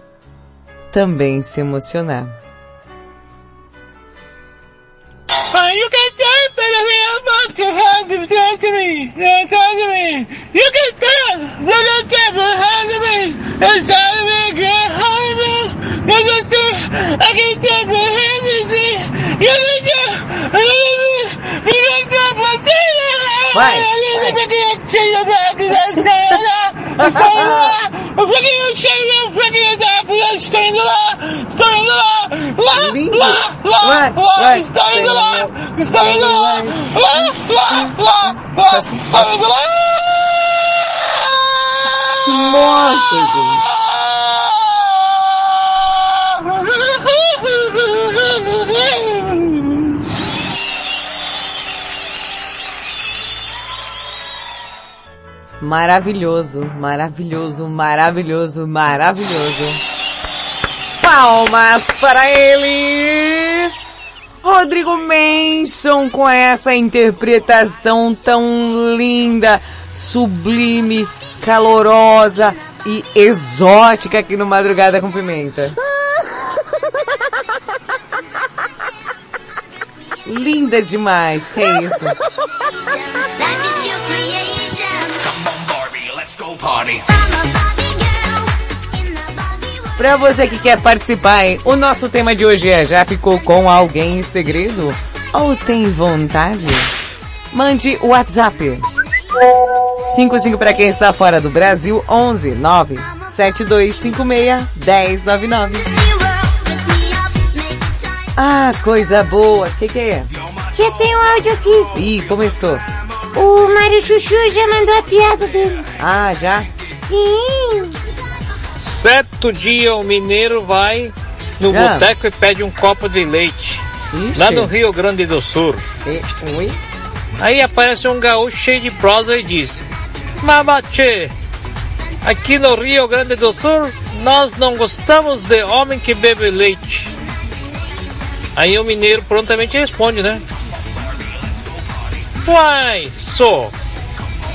também se emocionar. You can stand for the real book to have to talk to me. Yeah, talk to me. You can stand for the table behind me. Inside of me, get hungry. You can stand, I can stand behind me. Vai, Eu peguei o cheio da criança, estou indo lá. Eu peguei o cheio, eu peguei da criança, estou indo lá. Estou indo lá. Lá, Lindo. lá, lá, Vai, lá. vai. Estou indo lá. Estou indo lá. Lá, lá, lá, lá. Estou indo lá. Nossa, gente. Maravilhoso, maravilhoso, maravilhoso, maravilhoso. Palmas para ele! Rodrigo Manson com essa interpretação tão linda, sublime, calorosa e exótica aqui no Madrugada com Pimenta. Linda demais, que é isso? Pra você que quer participar, hein? o nosso tema de hoje é Já ficou com alguém em segredo? Ou tem vontade? Mande o WhatsApp. 55 para quem está fora do Brasil, 11 9 7256 1099. Ah, coisa boa. O que, que é? Já tem um áudio aqui. Ih, começou. O Mário Chuchu já mandou a piada dele. Ah, já? Sim. Certo dia o mineiro vai no Ah. boteco e pede um copo de leite. Ixi. Lá no Rio Grande do Sul. Ui. Aí aparece um gaúcho cheio de prosa e diz: Mamache, aqui no Rio Grande do Sul nós não gostamos de homem que bebe leite. Aí o mineiro prontamente responde, né? Uai, sou.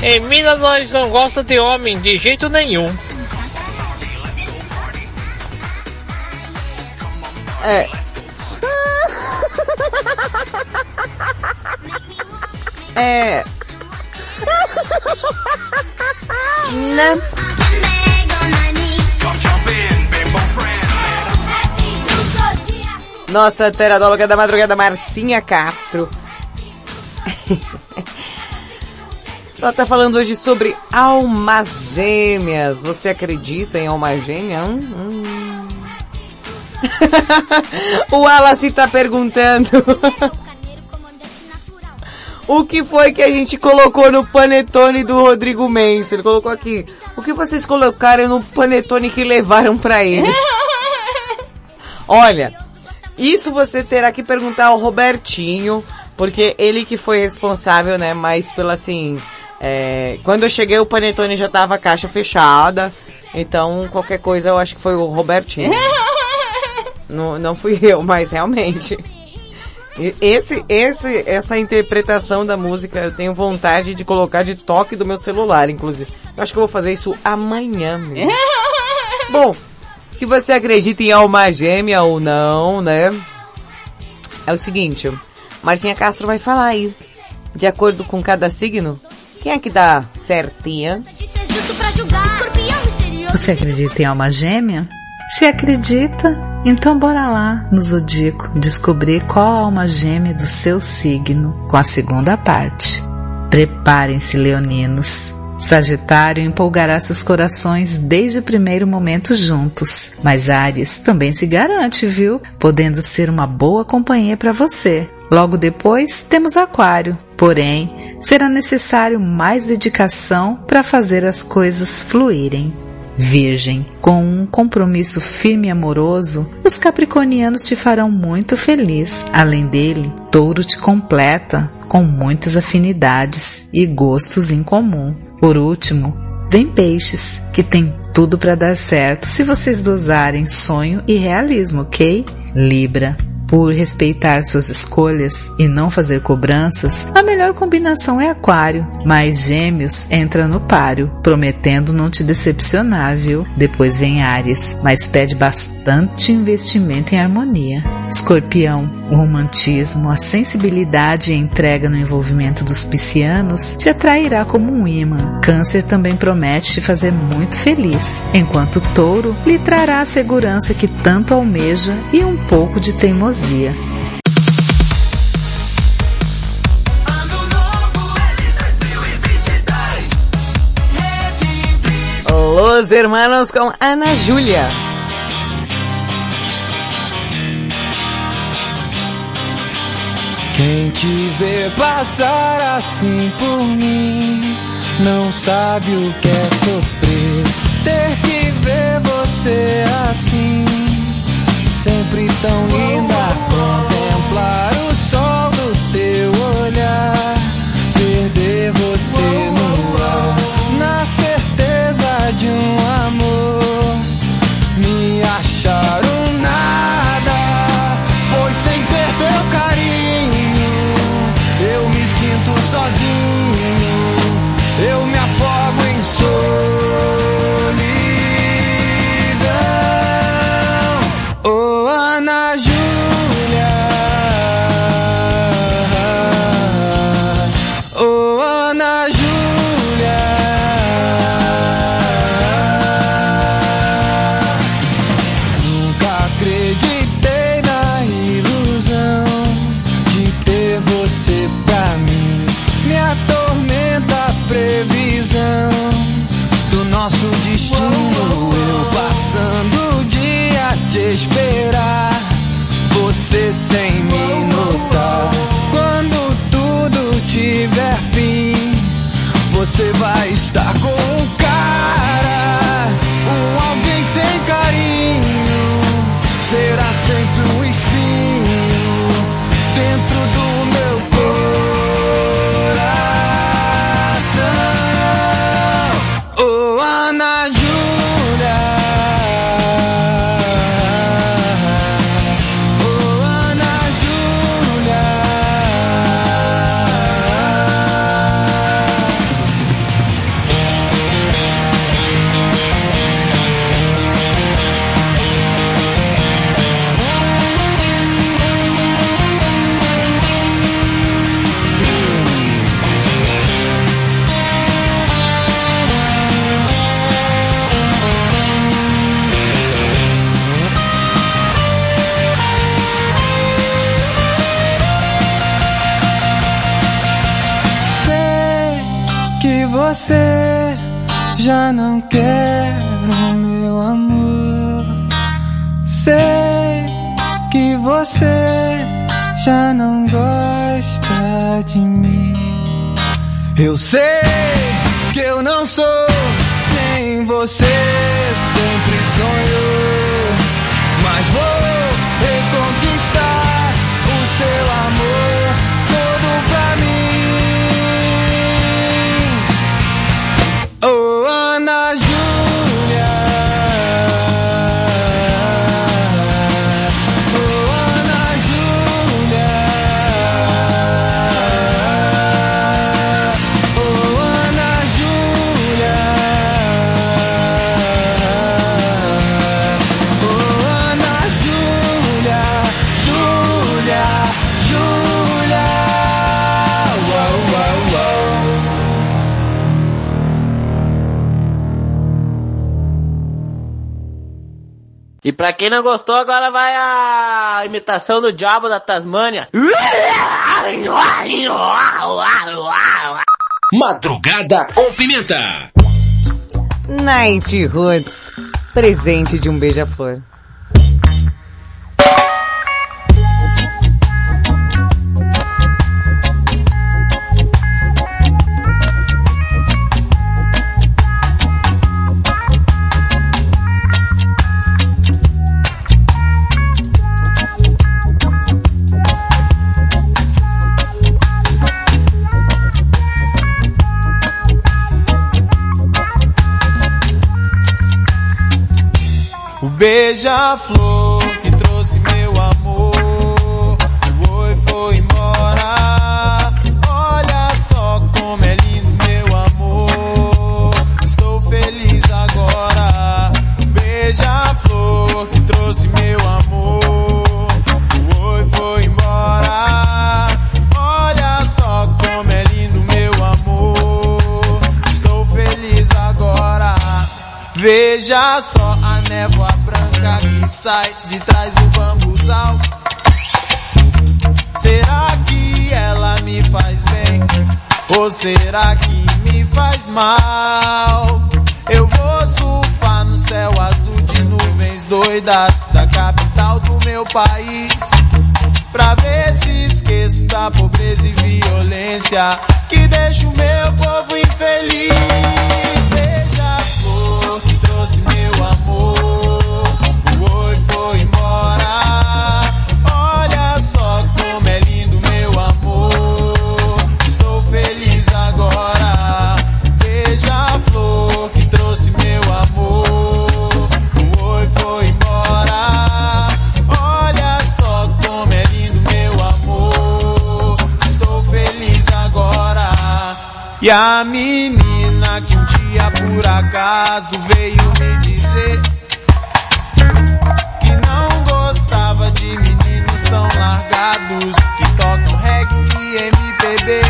Em Minas nós não gostamos de homem de jeito nenhum. É. É. Né? Nossa teradóloga da madrugada, Marcinha Castro. Ela tá falando hoje sobre almas gêmeas. Você acredita em alma gêmea? Hum, hum. o Wallace tá perguntando. o que foi que a gente colocou no panetone do Rodrigo Mendes? Ele colocou aqui. O que vocês colocaram no panetone que levaram pra ele? Olha, isso você terá que perguntar ao Robertinho, porque ele que foi responsável, né, mais pela assim, é, quando eu cheguei o panetone já tava a caixa fechada, então qualquer coisa eu acho que foi o Robertinho. não, não fui eu, mas realmente. Esse, esse, essa interpretação da música eu tenho vontade de colocar de toque do meu celular, inclusive. Eu acho que eu vou fazer isso amanhã mesmo. Bom, se você acredita em alma gêmea ou não, né? É o seguinte, Marcinha Castro vai falar aí. De acordo com cada signo, quem é que dá certinha? Você acredita em alma gêmea? Se acredita, então bora lá no Zodíaco descobrir qual a alma gêmea do seu signo com a segunda parte. Preparem-se, leoninos. Sagitário empolgará seus corações desde o primeiro momento juntos, mas Ares também se garante, viu? Podendo ser uma boa companhia para você. Logo depois temos Aquário, porém será necessário mais dedicação para fazer as coisas fluírem. Virgem, com um compromisso firme e amoroso, os capricornianos te farão muito feliz. Além dele, Touro te completa com muitas afinidades e gostos em comum. Por último, vem Peixes, que tem tudo para dar certo se vocês dosarem sonho e realismo, ok? Libra, por respeitar suas escolhas e não fazer cobranças, a melhor combinação é Aquário, mas Gêmeos entra no páreo, prometendo não te decepcionar, viu? Depois vem Áries, mas pede bastante investimento em harmonia. Escorpião, o romantismo, a sensibilidade e entrega no envolvimento dos piscianos te atrairá como um imã. Câncer também promete te fazer muito feliz, enquanto Touro lhe trará a segurança que tanto almeja e um pouco de teimosia. Fantasia. Los Hermanos com Ana Júlia. Quem te vê passar assim por mim não sabe o que é sofrer. Ter que ver você assim sempre tão linda. Contemplar pra quem não gostou, agora vai a imitação do diabo da Tasmânia. Madrugada com pimenta. Night Roots, presente de um beija-flor. Beija-flor que trouxe meu amor foi, foi embora. Olha só como é lindo meu amor. Estou feliz agora. O beija-flor que trouxe meu amor foi, foi embora. Olha só como é lindo meu amor. Estou feliz agora. Veja só sai de trás do bambuzal. Será que ela me faz bem? Ou será que me faz mal? Eu vou surfar no céu azul de nuvens doidas da capital do meu país. Pra ver se esqueço da pobreza e violência que deixa o meu povo infeliz. Beija-flor que trouxe meu amor, foi embora. Olha só como é lindo meu amor, estou feliz agora. Beija-flor que trouxe meu amor, voou e foi embora. Olha só como é lindo meu amor, estou feliz agora. E a menina que um dia por acaso veio me dizer largados que tocam reggae e MPB.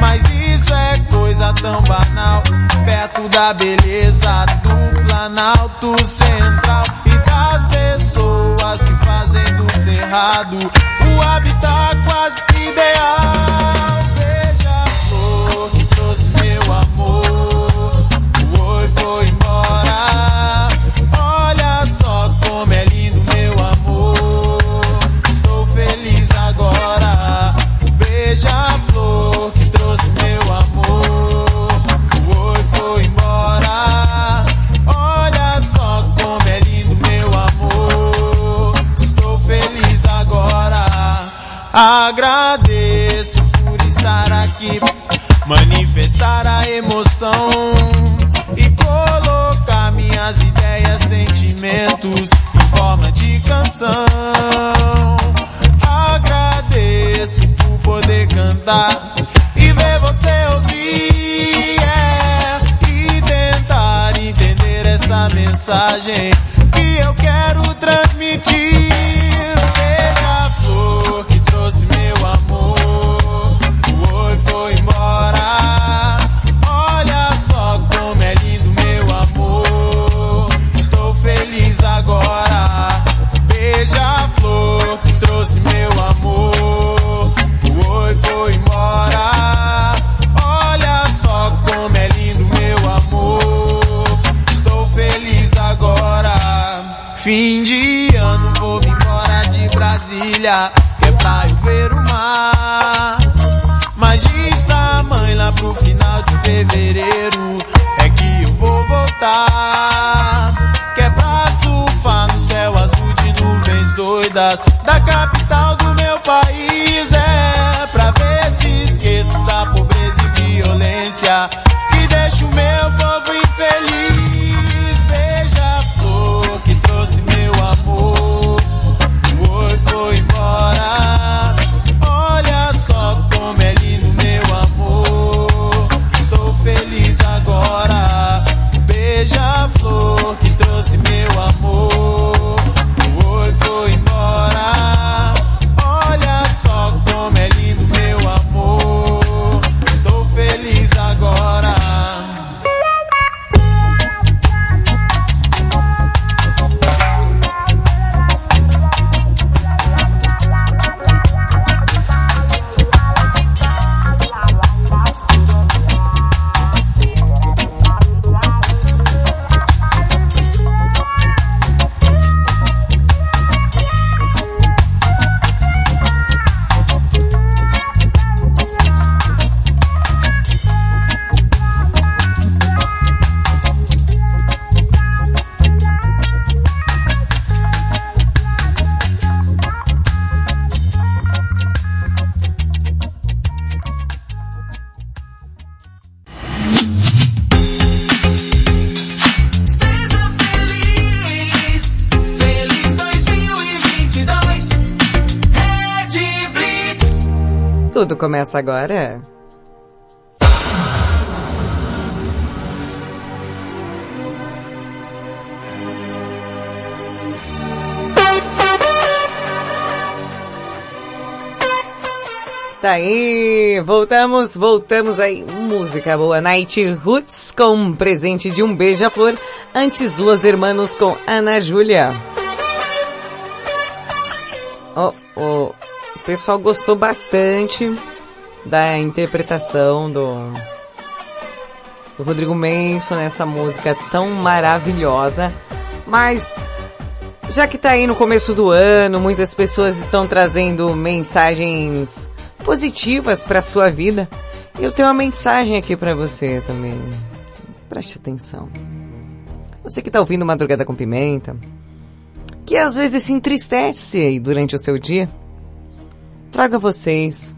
Mas isso é coisa tão banal, perto da beleza do Planalto Central e das pessoas que fazem do cerrado o habitat quase ideal. Beija-flor que trouxe meu amor, manifestar a emoção e colocar minhas ideias, sentimentos em forma de canção. Agradeço por poder cantar e ver você ouvir é, e tentar entender essa mensagem pro final de fevereiro, é que eu vou voltar. Que é surfar no céu azul de nuvens doidas da capital do meu país. É pra ver se esqueço da pobreza e violência Tudo começa agora. Tá aí, voltamos, voltamos aí. Música boa. Night Roots com presente de um beija-flor. Antes, Los Hermanos com Ana Júlia. Oh, oh, pessoal gostou bastante da interpretação do do Rodrigo Menson, essa música tão maravilhosa. Mas, já que tá aí no começo do ano, muitas pessoas estão trazendo mensagens positivas para sua vida. Eu tenho uma mensagem aqui para você também. Preste atenção. Você que tá ouvindo Madrugada com Pimenta, que às vezes se entristece durante o seu dia, trago a vocês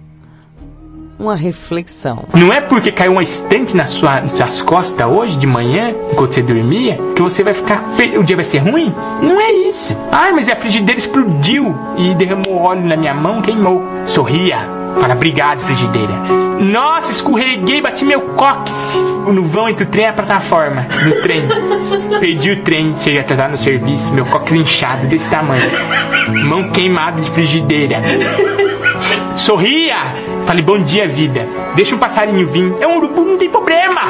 uma reflexão. Não é porque caiu uma estante na sua, nas suas costas hoje de manhã, enquanto você dormia, que você vai ficar. O dia vai ser ruim? Não é isso. Ah, mas a frigideira explodiu e derramou óleo na minha mão, queimou. Sorria. Fala, obrigado, frigideira. Nossa, escorreguei, bati meu cox no vão entre o trem e a plataforma do trem. Perdi o trem, cheguei atrasado no serviço, meu cox inchado desse tamanho. Mão queimada de frigideira. Sorria! Falei, bom dia, vida. Deixa um passarinho vir. É um urubu, não tem problema.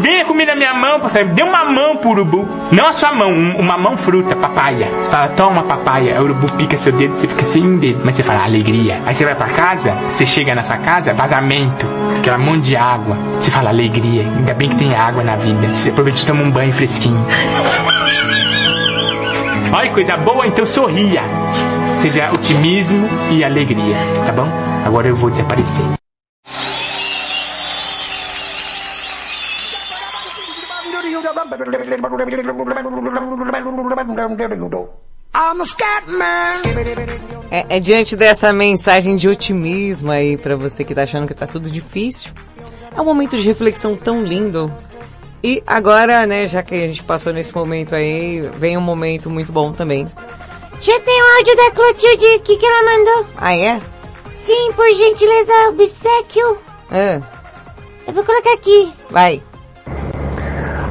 Venha comer na minha mão, passarinho. Dê uma mão pro urubu. Não a sua mão, um- uma mão fruta, papaya. Fala, toma papaya. O urubu pica seu dedo, você fica sem dedo. Mas você fala, alegria. Aí você vai pra casa, você chega na sua casa, vazamento. Aquela mão de água. Você fala, alegria. Ainda bem que tem água na vida. Você aproveita e toma um banho fresquinho. Olha que coisa boa, então sorria. Seja otimismo e alegria, tá bom? Agora eu vou desaparecer. I'm a Scatman. É, é diante dessa mensagem de otimismo aí pra você que tá achando que tá tudo difícil. É um momento de reflexão tão lindo. E agora, né, já que a gente passou nesse momento aí, vem um momento muito bom também. Já tem o áudio da Clotilde aqui que ela mandou. Ah, é? Sim, por gentileza, obsequio. Ah, Eu vou colocar aqui. vai.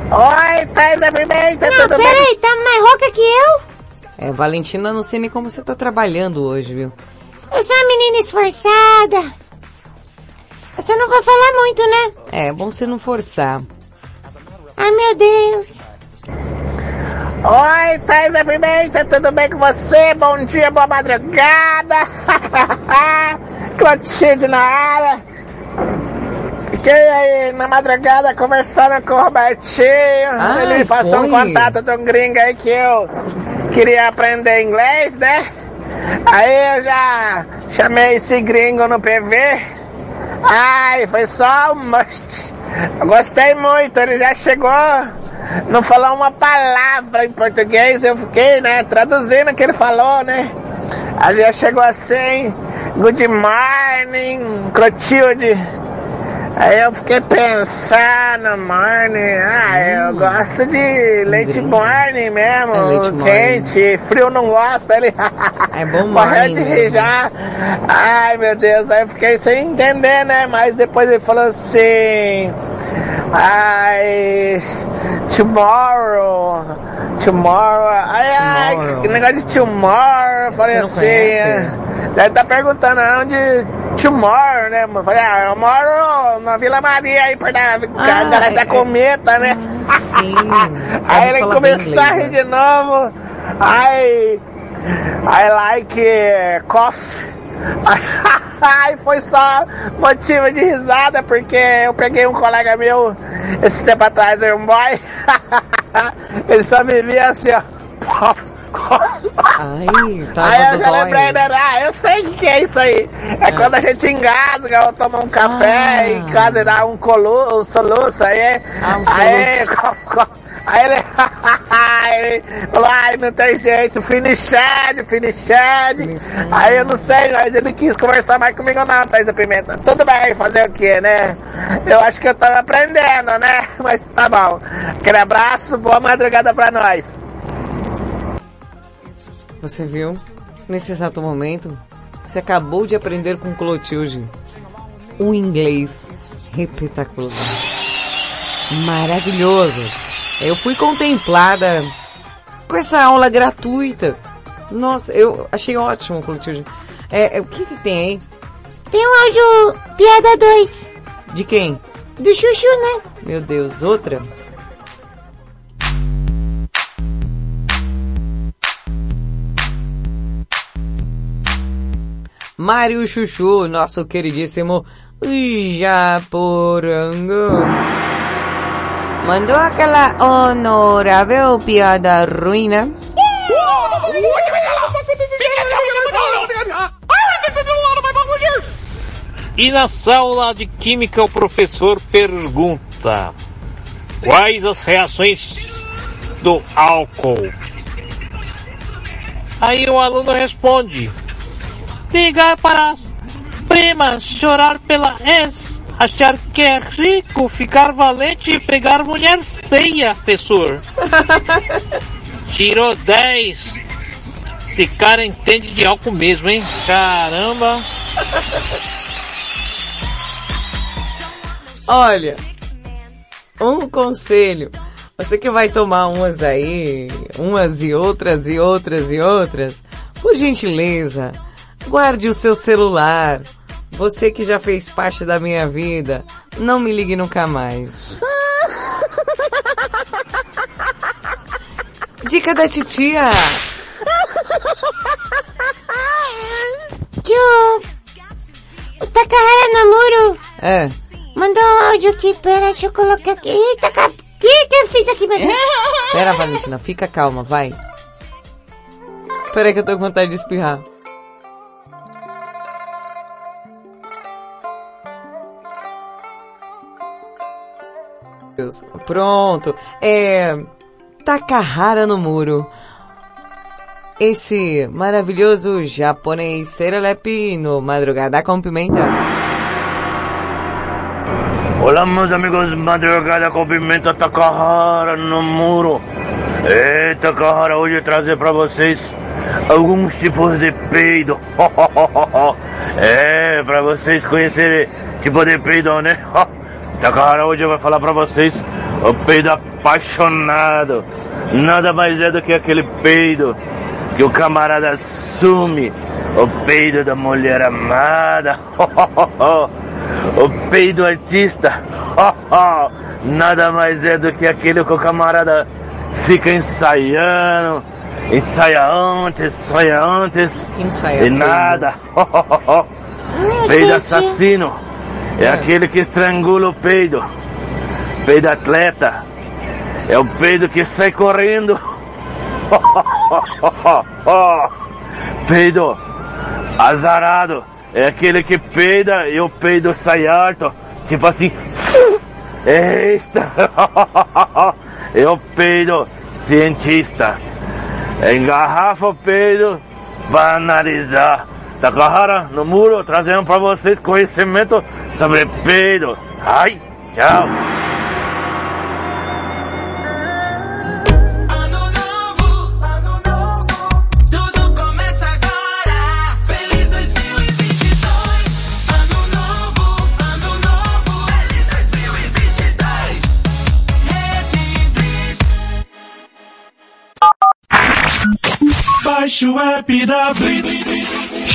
Oi, faz a pimenta, Não, tudo bem? peraí, tá mais rouca que eu? É, Valentina, não sei nem como você tá trabalhando hoje, viu? Eu sou uma menina esforçada. Eu só não vou falar muito, né? É, é bom você não forçar. Ai, meu Deus. Oi, Thais da Pimenta, tudo bem com você? Bom dia, boa madrugada. Clotilde na área. Fiquei aí na madrugada conversando com o Robertinho. Ah, Ele me passou um foi? contato de um gringo aí que eu queria aprender inglês, né? Aí eu já chamei esse gringo no PV. Ai, foi só um must. Gostei muito, ele já chegou, não falou uma palavra em português, eu fiquei, né, traduzindo o que ele falou, né? Aí já chegou assim, good morning, Clotilde. Aí eu fiquei pensando, morning, ah, eu gosto de leite morning mesmo, É, leite quente, frio não gosto, ele É bom morreu morning de rir já. Ai meu Deus, aí eu fiquei sem entender, né? Mas depois ele falou assim. Ai. Tomorrow. Tomorrow. Ai, ai, Tomorrow. que negócio de tomorrow. Falei assim. é. Deve estar perguntando onde tomorrow, né? Eu falei, ah, eu moro na Vila Maria aí perto da, Ah, da, da é- cometa, né? Sim. Aí ele começou a rir né? de novo. I, I like eh, coffee. Aí foi só motivo de risada, porque eu peguei um colega meu esse tempo atrás, um boy. Ele só me via assim, ó. Ai, tá Aí eu já lembrei, né? Ah, eu sei o que é isso aí. É quando a gente engasga ou toma um café Ah. e quase dá um, colu, um soluço, aí é. Ah, um aí, soluço. co- aí ele. aí ai, não tem jeito, finished, finished. Aí eu não sei, mas ele quis conversar mais comigo não, Thaís da Pimenta. Tudo bem, fazer o que, né? Eu acho que eu tava aprendendo, né? Mas tá bom. Aquele abraço, boa madrugada pra nós. Você viu? Nesse exato momento, você acabou de aprender com Clotilde um inglês repetacular. Maravilhoso. Eu fui contemplada com essa aula gratuita. Nossa, eu achei ótimo, Clotilde. É, é, o que que tem aí? Tem um áudio piada 2 De quem? do Chuchu, né? Meu Deus, outra? Mário Chuchu, nosso queridíssimo Japorango. Mandou aquela honorável piada ruína. E na sala de química o professor pergunta: Quais as reações do álcool? Aí o aluno responde: Ligar para as primas, chorar pela ex, achar que é rico, ficar valente e pegar mulher feia, professor. Tirou 10. Esse cara entende de álcool mesmo, hein? Caramba. Olha, um conselho. Você que vai tomar umas aí, umas e outras e outras e outras, por gentileza, guarde o seu celular. Você que já fez parte da minha vida, não me ligue nunca mais. Dica da titia. Tio, o Takahara Namuro É. mandou um áudio aqui, pera, deixa eu colocar aqui. Eita, o que que eu fiz aqui, meu Deus? Pera, Valentina, fica calma, vai. Pera que eu tô com vontade de espirrar. Deus. Pronto. É. Takahara no muro. Esse maravilhoso japonês serelepe no Madrugada com Pimenta. Olá, meus amigos, madrugada com pimenta Takahara no muro. É, Takahara, hoje trazer pra vocês alguns tipos de peido. é, pra vocês conhecerem tipo de peido, né? Takahara, hoje eu vou falar pra vocês o peido apaixonado. Nada mais é do que aquele peido que o camarada assume. O peido da mulher amada. O peido artista, nada mais é do que aquele que o camarada fica ensaiando, ensaia antes, sonha antes, Ensaia e nada. peido assassino é aquele que estrangula o peido. Peido atleta é o peido que sai correndo. peido azarado é aquele que peida e o peido sai alto, tipo assim. Eita! É o peido cientista. Engarrafa o peido para analisar. Takahara no muro trazendo para vocês conhecimento sobre peido. Ai, tchau. Tudo começa agora. Feliz 2022. Ano novo, ano novo. Feliz 2022. Rede Blitz. Baixe o app da Blitz.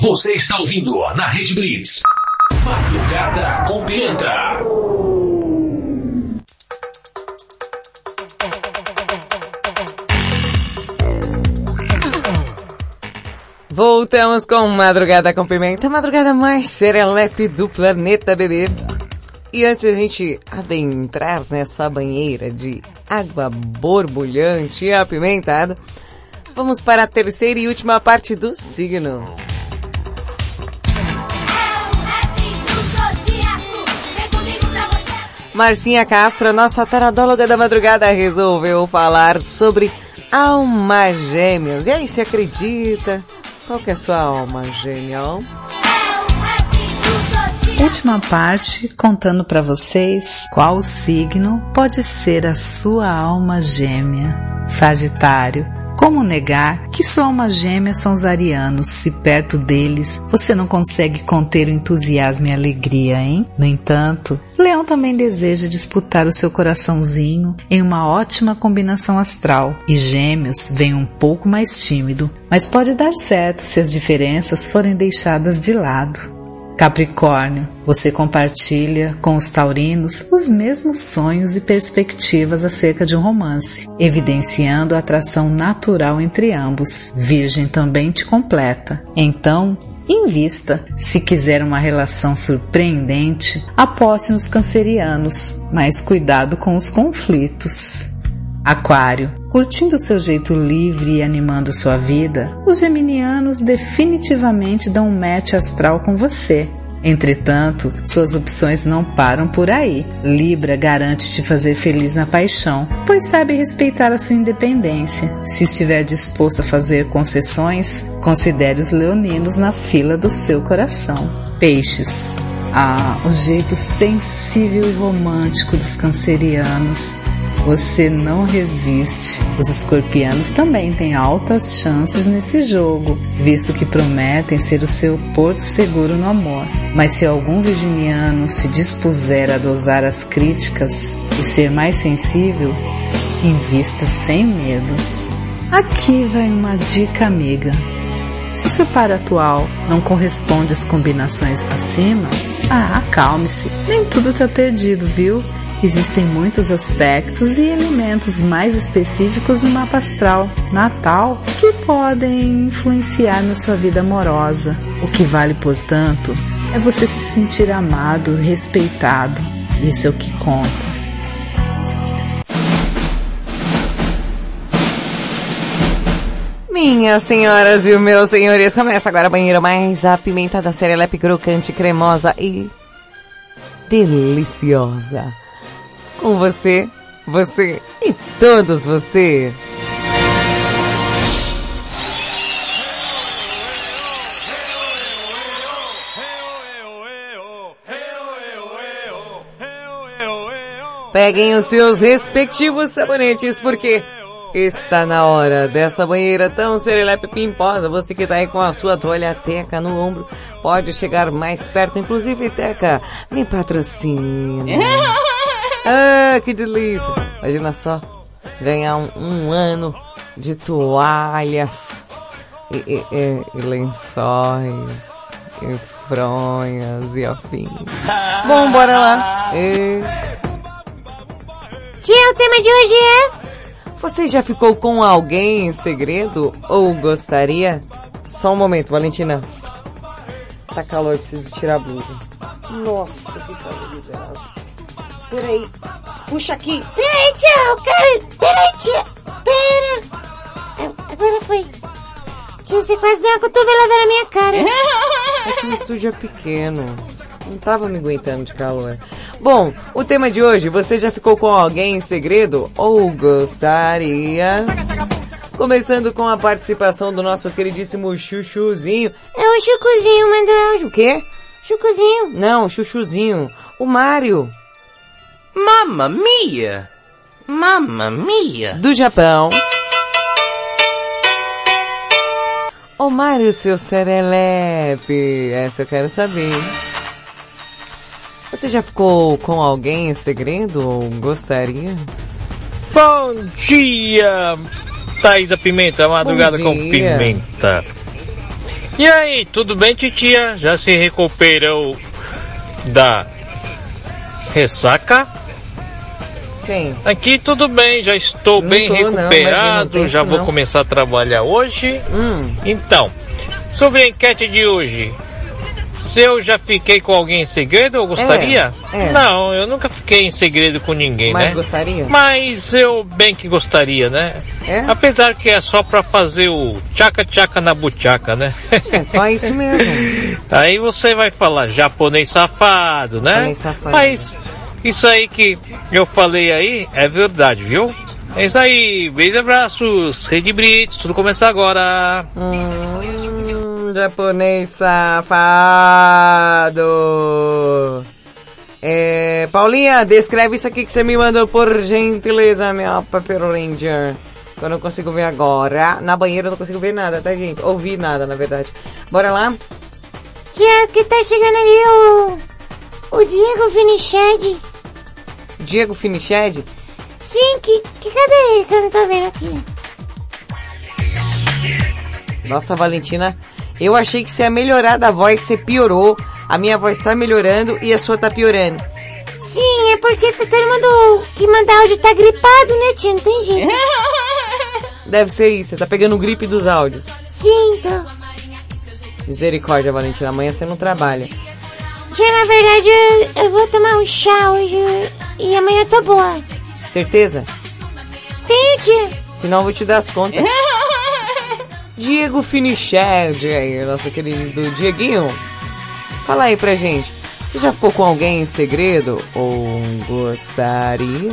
Você está ouvindo na Rede Blitz. Madrugada com pimenta. Voltamos com Madrugada com Pimenta, a madrugada mais serelepe do planeta, bebê. E antes de a gente adentrar nessa banheira de água borbulhante e apimentada, vamos para a terceira e última parte do signo. Marcinha Castro, nossa taradóloga da madrugada, resolveu falar sobre almas gêmeas. E aí, se acredita? Qual que é a sua alma gêmea? Última parte contando para vocês qual signo pode ser a sua alma gêmea. Sagitário. Como negar que sua alma gêmea são os arianos, se perto deles você não consegue conter o entusiasmo e a alegria, hein? No entanto, Leão também deseja disputar o seu coraçãozinho em uma ótima combinação astral, e Gêmeos vem um pouco mais tímido, mas pode dar certo se as diferenças forem deixadas de lado. Capricórnio, você compartilha com os taurinos os mesmos sonhos e perspectivas acerca de um romance, evidenciando a atração natural entre ambos. Virgem também te completa. Então, invista. Se quiser uma relação surpreendente, aposte nos cancerianos, mas cuidado com os conflitos. Aquário, curtindo seu jeito livre e animando sua vida, os geminianos definitivamente dão um match astral com você. Entretanto, suas opções não param por aí. Libra garante te fazer feliz na paixão, pois sabe respeitar a sua independência. Se estiver disposto a fazer concessões, considere os leoninos na fila do seu coração. Peixes. Ah, o jeito sensível e romântico dos cancerianos. Você não resiste. Os escorpianos também têm altas chances nesse jogo, visto que prometem ser o seu porto seguro no amor. Mas se algum virginiano se dispuser a dosar as críticas e ser mais sensível, invista sem medo. Aqui vai uma dica amiga. Se seu par atual não corresponde às combinações acima, ah, acalme-se. Nem tudo está perdido, viu? Existem muitos aspectos e elementos mais específicos no mapa astral natal que podem influenciar na sua vida amorosa. O que vale, portanto, é você se sentir amado, respeitado. Isso é o que conta. Minhas senhoras e meus senhores, começa agora a banheira mais apimentada, serelepe, crocante, cremosa e deliciosa. Com você, você e todos você. Peguem os seus respectivos sabonetes, porque está na hora dessa banheira tão serelepe pimposa. Você que tá aí com a sua toalha teca no ombro, pode chegar mais perto. Inclusive, Teca, me patrocina. ah, que delícia. Imagina só, ganhar um, um ano de toalhas e, e- e- e lençóis e fronhas e afins. Bom, bora lá. E... Tia, o tema de hoje é... Você já ficou com alguém em segredo ou gostaria? Só um momento, Valentina. Tá calor, preciso tirar a blusa. Nossa, que calor miserável. Peraí, puxa aqui. Peraí, o cara... Peraí, tia. Pera. Ah, Agora foi. Tia, você quase deu uma cotovelada na minha cara. É que o estúdio é pequeno. Não tava me aguentando de calor. Bom, o tema de hoje, você já ficou com alguém em segredo ou gostaria? Começando com a participação do nosso queridíssimo Chuchuzinho. É o Chucuzinho mandou áudio. O quê? Chucuzinho. Não, Chuchuzinho. O Mário. Mamma mia! Mamma mia! Do Japão. Ô Mário, seu serelepe. Essa eu quero saber. Você já ficou com alguém em segredo ou gostaria? Bom dia, Thaisa Pimenta, madrugada com pimenta. E aí, tudo bem, titia? Já se recuperou da ressaca? Quem? Aqui tudo bem, já estou Não bem tô, recuperado, não já vou não. começar a trabalhar hoje. Hum. Então, Sobre a enquete de hoje. Se eu já fiquei com alguém em segredo, eu gostaria? É, é. Não, eu nunca fiquei em segredo com ninguém, Mas né? gostaria? Mas eu bem que gostaria, né? É? Apesar que é só pra fazer o tchaca-tchaca na buchaca, né? É só isso mesmo. Aí você vai falar japonês safado, né? Japonês safado. Mas isso aí que eu falei aí é verdade, viu? É isso aí, beijos e abraços, Rede Brits, tudo começa agora. Hum, japonês safado. É, Paulinha, descreve isso aqui que você me mandou por gentileza, minha Paper Ranger. Que eu não consigo ver agora. Na banheira eu não consigo ver nada, tá, gente? Ouvir nada, na verdade. Bora lá? Tia, que tá chegando ali o... O Diego Finiched. Diego Finiched? Sim, que, que cadê ele que eu não tô vendo aqui? Nossa, Valentina, eu achei que você ia melhorar da voz, você piorou. A minha voz tá melhorando e a sua tá piorando. Sim, é porque tá todo mundo que manda áudio tá gripado, né, tia? Não tem jeito. Deve ser isso, você tá pegando o gripe dos áudios. Sim, então. Misericórdia, Valentina, amanhã você não trabalha. Tia, na verdade, eu, eu vou tomar um chá hoje e amanhã eu tô boa. Certeza? Tenho, tia. Senão eu vou te dar as contas. Diego Finiched, aí, nosso querido Dieguinho. Fala aí pra gente. Você já ficou com alguém em segredo? Ou gostaria?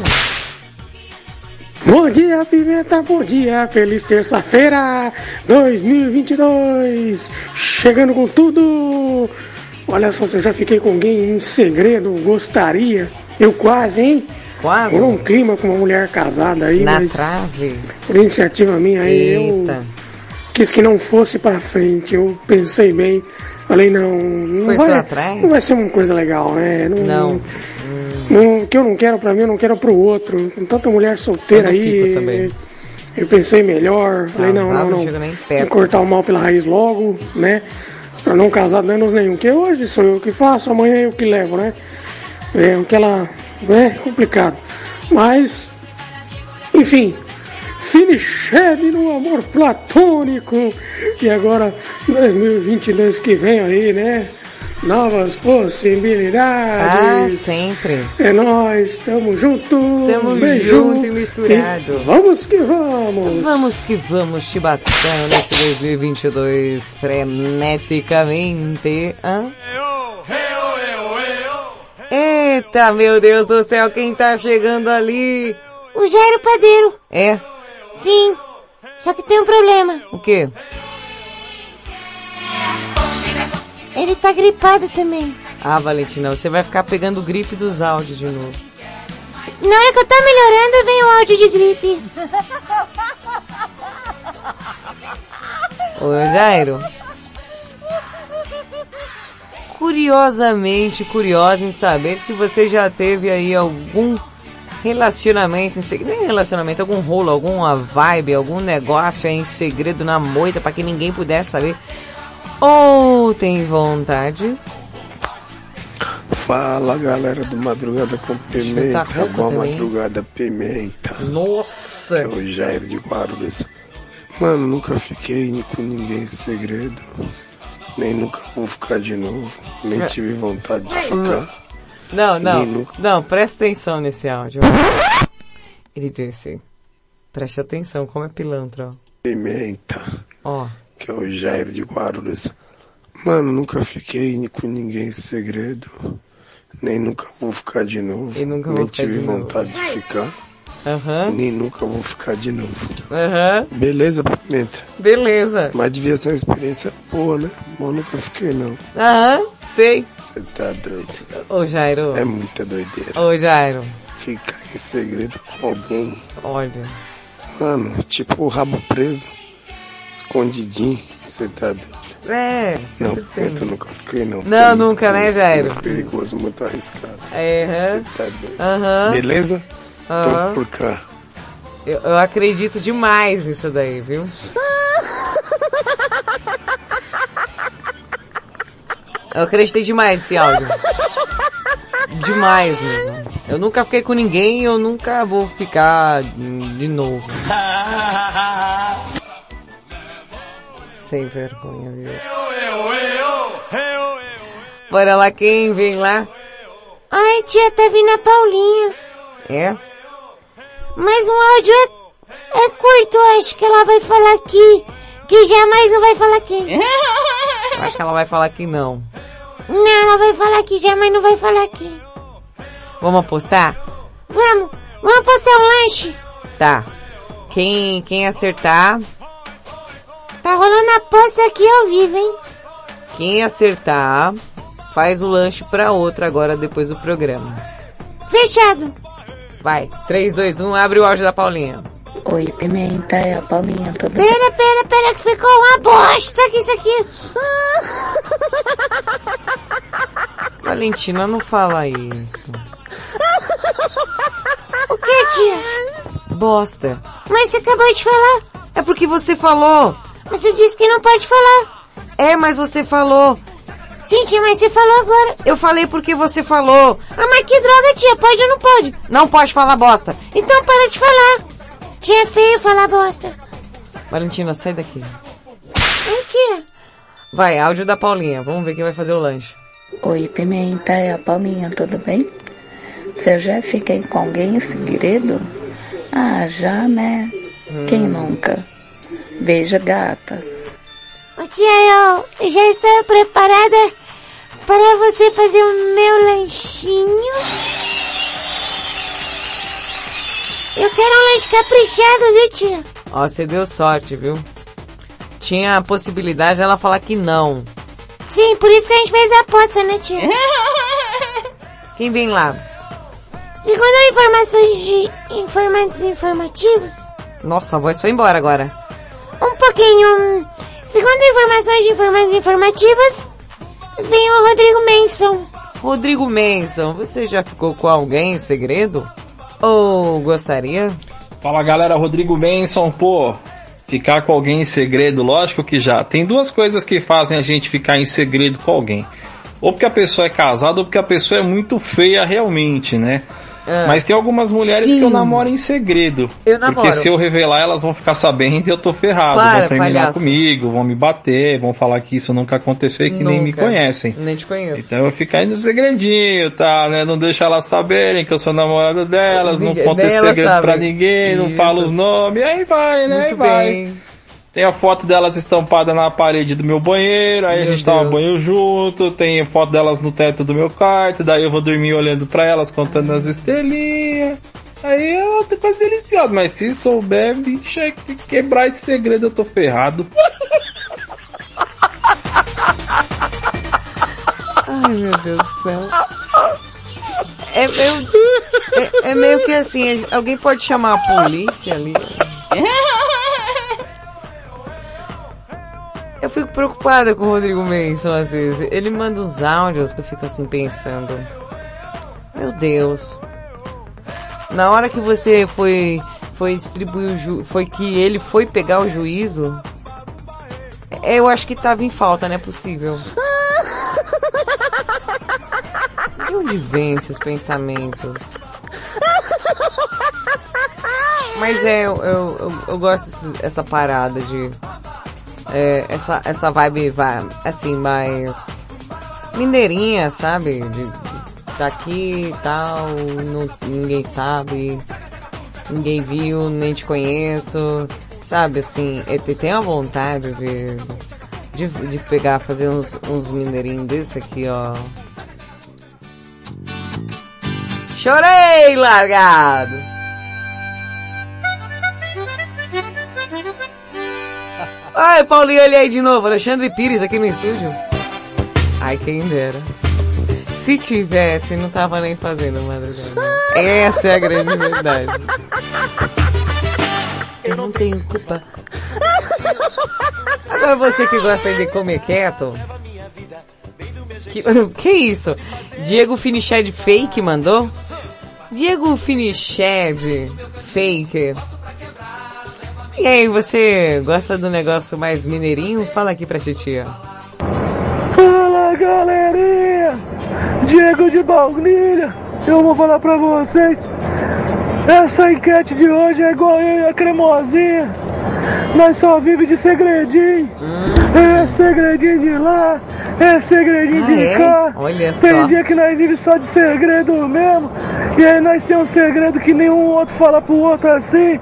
Bom dia, Pimenta, bom dia, feliz terça-feira 2022, chegando com tudo. Olha só, se eu já fiquei com alguém em segredo, gostaria, eu quase, hein? Quase? Por um clima com uma mulher casada aí, Na mas trave? por iniciativa minha aí, eu Eita. quis que não fosse pra frente, eu pensei bem, falei não, não Foi vai, atrás? não vai ser uma coisa legal, né? Não. não, o que eu não quero pra mim, eu não quero pro outro. Com tanta mulher solteira Eu não aí, também. eu pensei melhor. Falei, não, Casado não, não não. nem Vou cortar o mal pela raiz logo, né? Pra não casar danos nenhum. Porque hoje sou eu que faço, amanhã eu que levo, né? É aquela. É complicado. Mas, enfim. Finiched no amor platônico. E agora, 2022 que vem aí, né? Novas possibilidades. Ah, sempre. É nóis, tamo junto. Tamo beijo. junto e misturado. E vamos que vamos. Vamos que vamos, Chibatão, nesse 2022, freneticamente. Hã? Eita, meu Deus do céu, quem tá chegando ali? O Jairo Padeiro. É? Sim. Só que tem um problema. O quê? Ele tá gripado também. Ah, Valentina, você vai ficar pegando gripe dos áudios de novo. Na hora que eu tô melhorando, vem o áudio de gripe. Ô, Jairo. Curiosamente curiosa em saber se você já teve aí algum relacionamento, nem relacionamento, algum rolo, alguma vibe, algum negócio aí em segredo na moita para que ninguém pudesse saber. Ou tem vontade? Fala galera do Madrugada com Pimenta, boa também. madrugada Pimenta. Nossa! Que é o Jair de Guarulhos. Mano, nunca fiquei com ninguém em segredo. Nem nunca vou ficar de novo. Nem É. tive vontade de ficar. Não, não, nunca. não, presta atenção nesse áudio. Ele disse, preste atenção, como é pilantra, ó. Pimenta, Ó, que é o Jair de Guarulhos. Mano, nunca fiquei com ninguém em segredo. Nem nunca vou ficar de novo. E nunca Nem tive de novo. vontade de ficar. aham, Nem nunca vou ficar de novo. aham, Beleza, Pimenta? beleza. Mas devia ser uma experiência boa, né? Mas eu nunca fiquei, não. Aham, sei. Você tá doido. Ô Jairo, É muita doideira. ô Jairo, Ficar em segredo com alguém. olha, Mano, tipo o rabo preso. Escondidinho. Você tá doido. é, Não, tem. Eu nunca fiquei, não. Não, nunca, né, perigoso, Jairo? Muito perigoso, muito arriscado. É, aham, Você tá doido. aham, Beleza? aham. Tô por cá. Eu, eu acredito demais nisso daí, viu? Eu acreditei demais nesse áudio. Demais mesmo. Eu nunca fiquei com ninguém, eu nunca vou ficar de novo. Sem vergonha, viu? Bora lá, quem vem lá? Ai, tia, tá vindo a Paulinha. É? Mas um áudio é, é curto, eu acho que ela vai falar aqui. Que jamais não vai falar aqui. Eu acho que ela vai falar que não. Não, ela vai falar aqui, jamais não vai falar aqui. Vamos apostar? Vamos, vamos postar um lanche. Tá. Quem, quem acertar, Tá rolando a aposta aqui ao vivo, hein? quem acertar, faz o lanche pra outra agora depois do programa. Fechado. Vai, 3, 2, 1, abre o áudio da Paulinha. Oi, Pimenta, é a Paulinha, tudo bem? Pera, pera, pera, que ficou uma bosta que isso aqui. Valentina, não fala isso. O que, tia? Bosta. Mas você acabou de falar. É porque você falou. Você disse que não pode falar. É, mas você falou. Sim, tia, mas você falou agora. Eu falei porque você falou. Ah, mas que droga, tia, pode ou não pode? Não pode falar bosta. Então para de falar. Tia, é feio falar bosta. Valentina, sai daqui. Hein, tia? Vai, áudio da Paulinha. Vamos ver quem vai fazer o lanche. Oi, Pimenta, é a Paulinha, tudo bem? Se eu já fiquei com alguém em segredo? Ah, já, né? Quem nunca? Beija, gata. Ô, tia, eu, eu já estou preparada para você fazer o meu lanchinho. Eu quero um lanche caprichado, viu, tia? Ó, você deu sorte, viu? Tinha a possibilidade dela falar que não. Sim, por isso que a gente fez a aposta, né, tia? Quem vem lá? Segundo informações de informantes informativos, Nossa, a voz foi embora agora. Um pouquinho... Segundo informações de informantes informativos, vem o Rodrigo Manson. Rodrigo Manson, você já ficou com alguém em segredo? Ou gostaria? Fala galera, Rodrigo Benson, pô, ficar com alguém em segredo, lógico que já. Tem duas coisas que fazem a gente ficar em segredo com alguém. Ou porque a pessoa é casada, ou porque a pessoa é muito feia realmente, né? Ah. Mas tem algumas mulheres Sim. que eu namoro em segredo. Eu namoro. Porque se eu revelar, elas vão ficar sabendo e eu tô ferrado. Para, vão terminar palhaço. comigo, vão me bater, vão falar que isso nunca aconteceu e que nem me Nunca. conhecem. Nem te conheço. Então eu vou ficar aí no segredinho, tá? Né? Não deixa elas saberem que eu sou namorado delas, não conto esse segredo pra sabem. ninguém, não Isso. falo os nomes, aí vai, né? Aí Muito vai. Tem a foto delas estampada na parede do meu banheiro, aí a Meu gente toma Deus. banho junto, tem a foto delas no teto do meu quarto, daí eu vou dormir olhando pra elas, contando as estrelinhas. Aí é outra coisa deliciosa, mas se souber, bicho, é que quebrar esse segredo eu tô ferrado. Ai, meu Deus do céu. É meio, é, é meio que assim, alguém pode chamar a polícia ali. Eu fico preocupada com o Rodrigo Manson às vezes. Ele manda uns áudios que eu fico assim pensando. Meu Deus. Na hora que você foi foi distribuir o ju foi que ele foi pegar o juízo. é, Eu acho que tava em falta, não é possível. De onde vem esses pensamentos? Mas é, eu, eu, eu, eu gosto desse- essa parada de. É, essa, essa vibe, vai, assim, mais. Mineirinha, sabe? De, de tá aqui e tal, não, ninguém sabe, ninguém viu, nem te conheço, sabe? Assim, eu te- tenho a vontade de, de, de pegar, fazer uns, uns mineirinhos desse aqui, ó. Chorei, largado! Ai, Paulinho, olha aí de novo, Alexandre Pires aqui no estúdio. Ai, quem dera. Se tivesse, não tava nem fazendo madrugada. Essa é a grande verdade. Eu não tenho culpa. Agora você que gosta de comer quieto. Que, que isso? Diego Finiched Fake mandou? Diego Finiched Fake. E aí, você gosta do negócio mais mineirinho? Fala aqui pra titia. Fala galerinha! Diego de Baunilha, eu vou falar pra vocês. Essa enquete de hoje é igual eu e a cremosinha. Nós só vive de segredinho. É segredinho de lá, é segredinho Ah, de é? cá. Olha Tem só. dia que nós vivemos só de segredo mesmo. E aí nós temos um segredo que nenhum outro fala pro outro assim.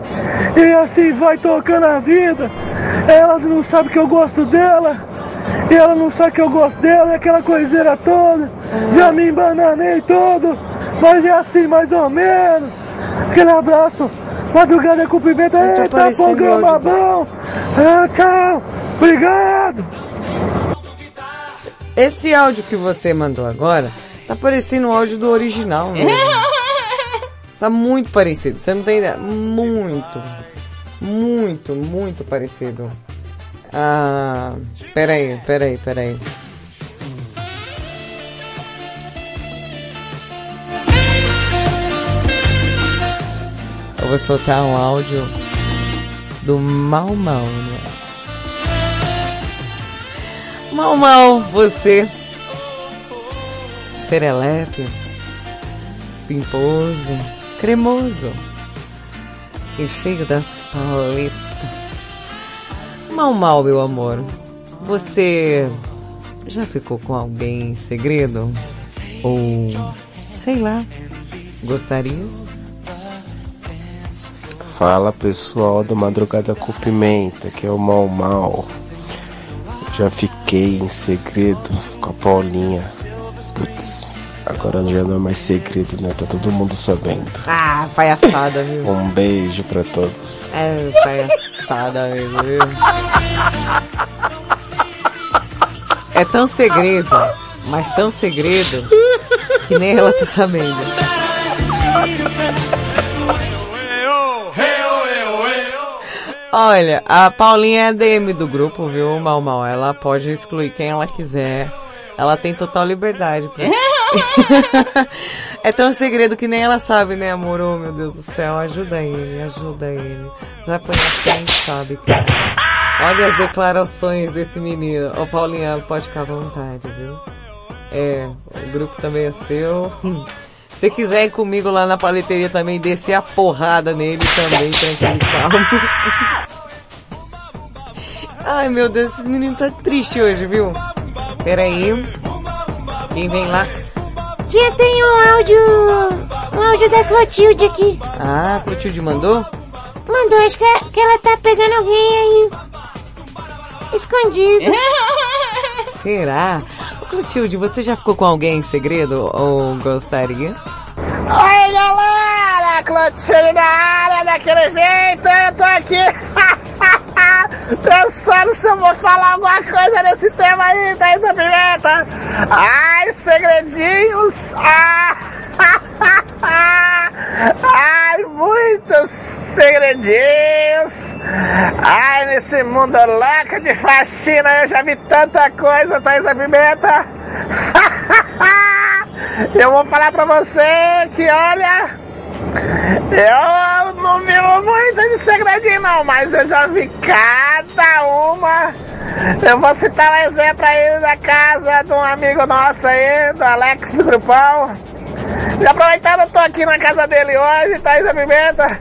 E assim vai tocando a vida. Ela não sabe que eu gosto dela. E ela não sabe que eu gosto dela, é aquela coiseira toda. Já me embananei todo. Mas é assim mais ou menos. Aquele abraço. Madrugada com pimenta. Eita, programa bom. Ah, tchau. Obrigado. Esse áudio que você mandou agora tá parecendo o áudio do original, né? tá muito parecido, você não tem ideia. Muito, muito, muito parecido. Ah, peraí, peraí, peraí. Vou soltar um áudio do Mal Mal, né? Mal Mal, você. Serelepe. Pimposo. Cremoso. E cheio das paletas. Mal Mal, meu amor. Você já ficou com alguém em segredo? Ou, sei lá, gostaria? Fala pessoal do Madrugada com Pimenta, que é o Mal Mal. Já fiquei em segredo com a Paulinha. Putz, agora já não é mais segredo, né? Tá todo mundo sabendo. Ah, palhaçada, viu? Um beijo pra todos. É, palhaçada viu? É tão segredo, mas tão segredo, que nem ela Olha, a Paulinha é DM do grupo, viu, Mal Mal? Ela pode excluir quem ela quiser. Ela tem total liberdade. Pra... é tão segredo que nem ela sabe, né, amor? Oh, meu Deus do céu, ajuda ele, ajuda ele. Vai apanhar quem sabe. Olha as declarações desse menino. Ô, Paulinha, pode ficar à vontade, viu? É, o grupo também é seu. Se quiser ir comigo lá na paleteria também, descer a porrada nele também, tranquilo, calmo. Ai meu Deus, esses meninos tá triste hoje, viu? Pera aí. Quem vem lá? Já tem um áudio. Um áudio da Clotilde aqui. Ah, a Clotilde mandou? Mandou, acho que, que ela tá pegando alguém aí. Escondido. Será? Clotilde, você já ficou com alguém em segredo ou gostaria? Oi galera, Clotilde na área daquele jeito, eu tô aqui pensando se eu vou falar alguma coisa nesse tema aí, Thaisa Pimenta. Ai, segredinhos, ah, ai, muitos segredinhos. Ai, nesse mundo louco de faxina eu já vi tanta coisa, Thaisa Pimenta. Eu vou falar pra você que, olha, eu não vivo muito de segredinho não, mas eu já vi cada uma. Eu vou citar um exemplo aí da casa de um amigo nosso aí, do Alex do Grupão. E aproveitando, eu tô aqui na casa dele hoje, Thaís Pimenta.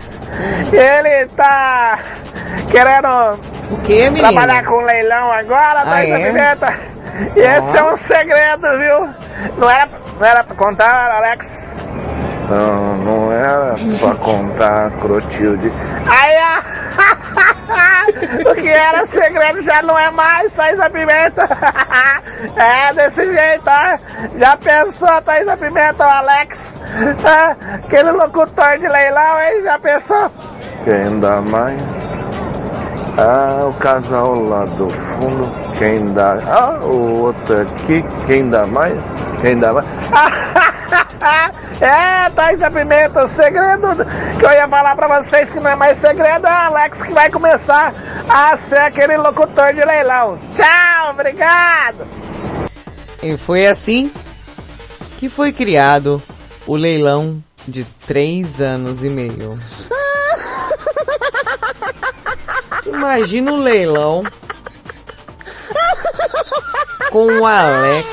E ele tá querendo trabalhar com leilão agora, Ah, Thaís é? Pimenta. E esse é um segredo, viu? Não era, não era pra contar, Alex? Não, não era pra contar, Crotilde. Aí, ó. o que era segredo já não é mais, Thaís a Pimenta. é desse jeito, ó. Já pensou, Thaís a Pimenta, o Alex? Ah, aquele locutor de leilão, hein? Já pensou? Quem dá mais? Ah, o casal lá do fundo, quem dá. Ah, o outro aqui, quem dá mais? Quem dá mais? é, Thaís a Pimenta, o segredo que eu ia falar pra vocês que não é mais segredo é o Alex que vai começar a ser aquele locutor de leilão. Tchau, obrigado! E foi assim que foi criado o leilão de três anos e meio. Imagina o leilão com o Alex,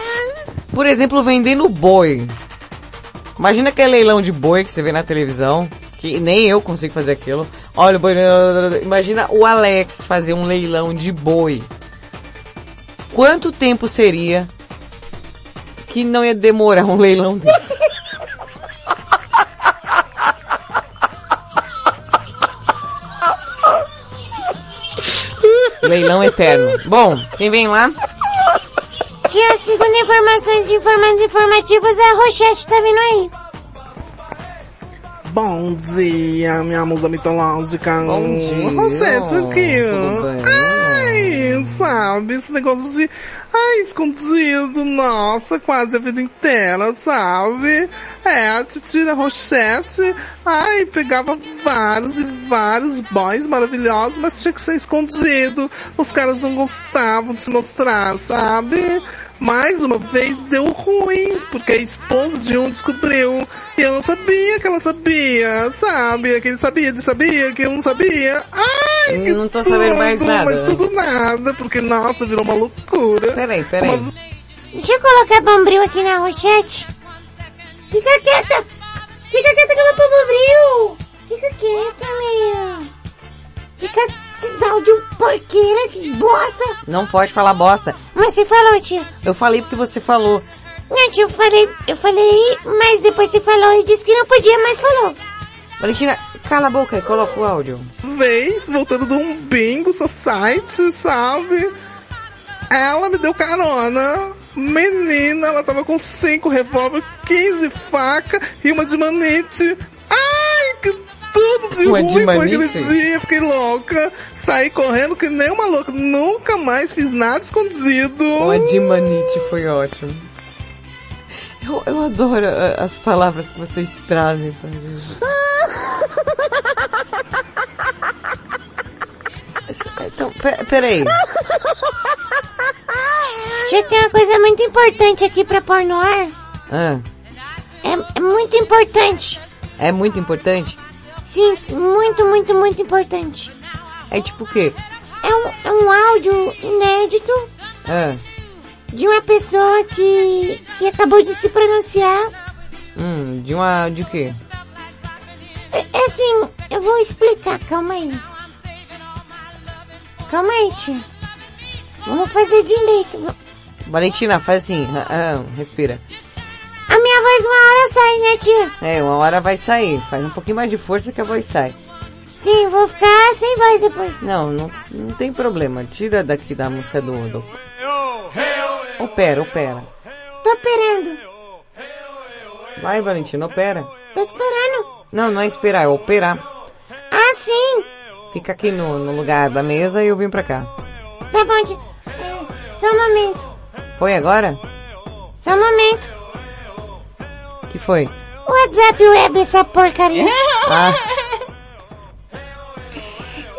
por exemplo, vendendo boi. Imagina aquele leilão de boi que você vê na televisão, que nem eu consigo fazer aquilo. Olha o boi. Imagina o Alex fazer um leilão de boi. quanto tempo seria que não ia demorar um leilão desse? Leilão eterno. Bom, quem vem lá? Tia, segundo informações de informantes informativos, a Rochette tá vindo aí. Bom dia, minha musa mitológica. Bom dia. Rosete aqui. Tudo bem? Ai, sabe, esse negócio de... Ai, escondido, nossa, quase a vida inteira, sabe? É, a titira Rochette, ai, pegava vários e vários boys maravilhosos, mas tinha que ser escondido. Os caras não gostavam de se mostrar, sabe? Mais uma vez deu ruim, porque a esposa de um descobriu. E eu não sabia que ela sabia, sabe? Que ele sabia de sabia, que eu não sabia. Ai, que Não tô sabendo mais tudo, nada. Mas tudo nada, porque nossa, virou uma loucura. Peraí, peraí. Deixa eu colocar bombril aqui na Rochette. Fica quieta! Fica quieta que eu não tô bombril! Fica quieta, meu! Fica esses áudios porqueira, que bosta! Não pode falar bosta. Mas você falou, tia. Eu falei porque você falou. Não, tia, eu falei, eu falei, mas depois você falou e disse que não podia, mas falou. Valentina, cala a boca e coloca o áudio. vez, voltando de um bingo society, sabe? Ela me deu carona. Menina, ela tava com cinco revólver, 15 faca e uma de manite. Ai, que tudo de Uma ruim de foi aquele manite? dia. Fiquei louca. Saí correndo que nem uma louca. Nunca mais fiz nada escondido. O Adimanite foi ótimo. Eu, eu adoro ah, as palavras que vocês trazem pra gente. Então, pe- Tia, tem uma coisa muito importante aqui pra pôr no ar. Ah, É, é muito importante. é muito importante? Sim, muito, muito, muito importante. É tipo o quê? É um, é um áudio inédito Ah, de uma pessoa que, que acabou de se pronunciar. hum, de uma... de quê? É, é assim, eu vou explicar, calma aí. Calma aí, tia. Vamos fazer direito. Valentina, faz assim, ah, ah, respira. A minha voz uma hora sai, né, tia? É, uma hora vai sair. Faz um pouquinho mais de força que a voz sai. Sim, vou ficar sem voz depois. Não, não, não tem problema. Tira daqui da música do... do... Opera, opera. Tô esperando. Vai, Valentina, opera. Tô esperando. Não, não é esperar, é operar. Ah, sim. Fica aqui no, no lugar da mesa e eu vim pra cá. Tá bom, tia. É, só um momento. Foi agora? Só um momento. que foi? WhatsApp web, essa porcaria. Ah.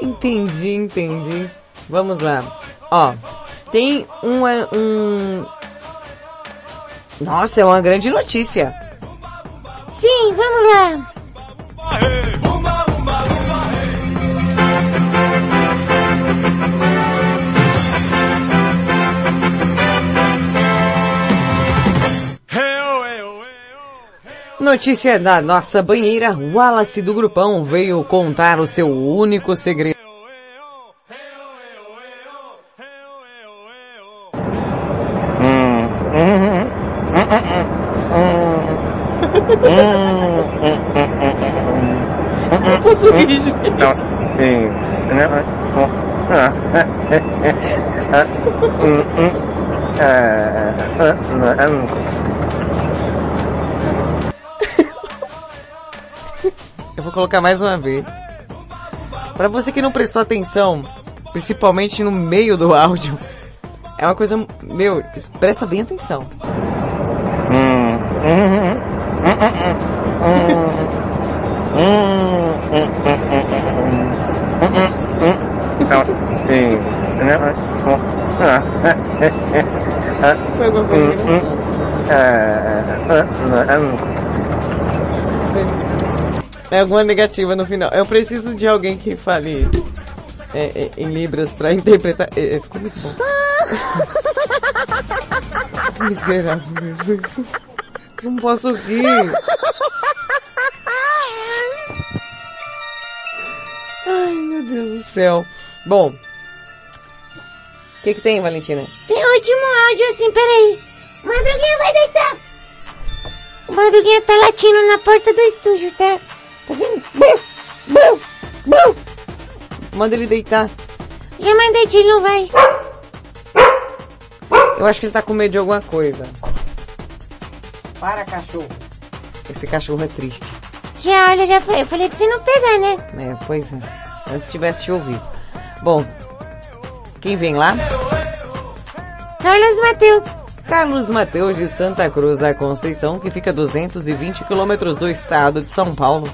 Entendi, entendi. Vamos lá. Ó, tem uma, um... Nossa, é uma grande notícia. Sim, vamos lá. Notícia da nossa banheira, Wallace do Grupão veio contar o seu único segredo. Não consegui, gente. Eu vou colocar mais uma vez. Pra você que não prestou atenção, principalmente no meio do áudio, é uma coisa, meu, presta bem atenção. Foi alguma coisa É alguma negativa no final. Eu preciso de alguém que fale é, é, em libras pra interpretar. É, é, ficou muito bom. Miserável mesmo. Não posso rir. Ai, meu Deus do céu. Bom. O que que tem, Valentina? Tem o último áudio assim, peraí. Madruguinha vai deitar. O Madruguinha tá latindo na porta do estúdio, tá? Bum. Manda ele deitar. Já mandei, ele não vai. Eu acho que ele tá com medo de alguma coisa. Para, cachorro. Esse cachorro é triste. Já, olha, já foi. Eu falei pra você não pegar, né? É, pois é. Antes tivesse te ouvido. Bom, quem vem lá? Carlos Mateus. Carlos Mateus de Santa Cruz da Conceição, que fica a 220 quilômetros do estado de São Paulo.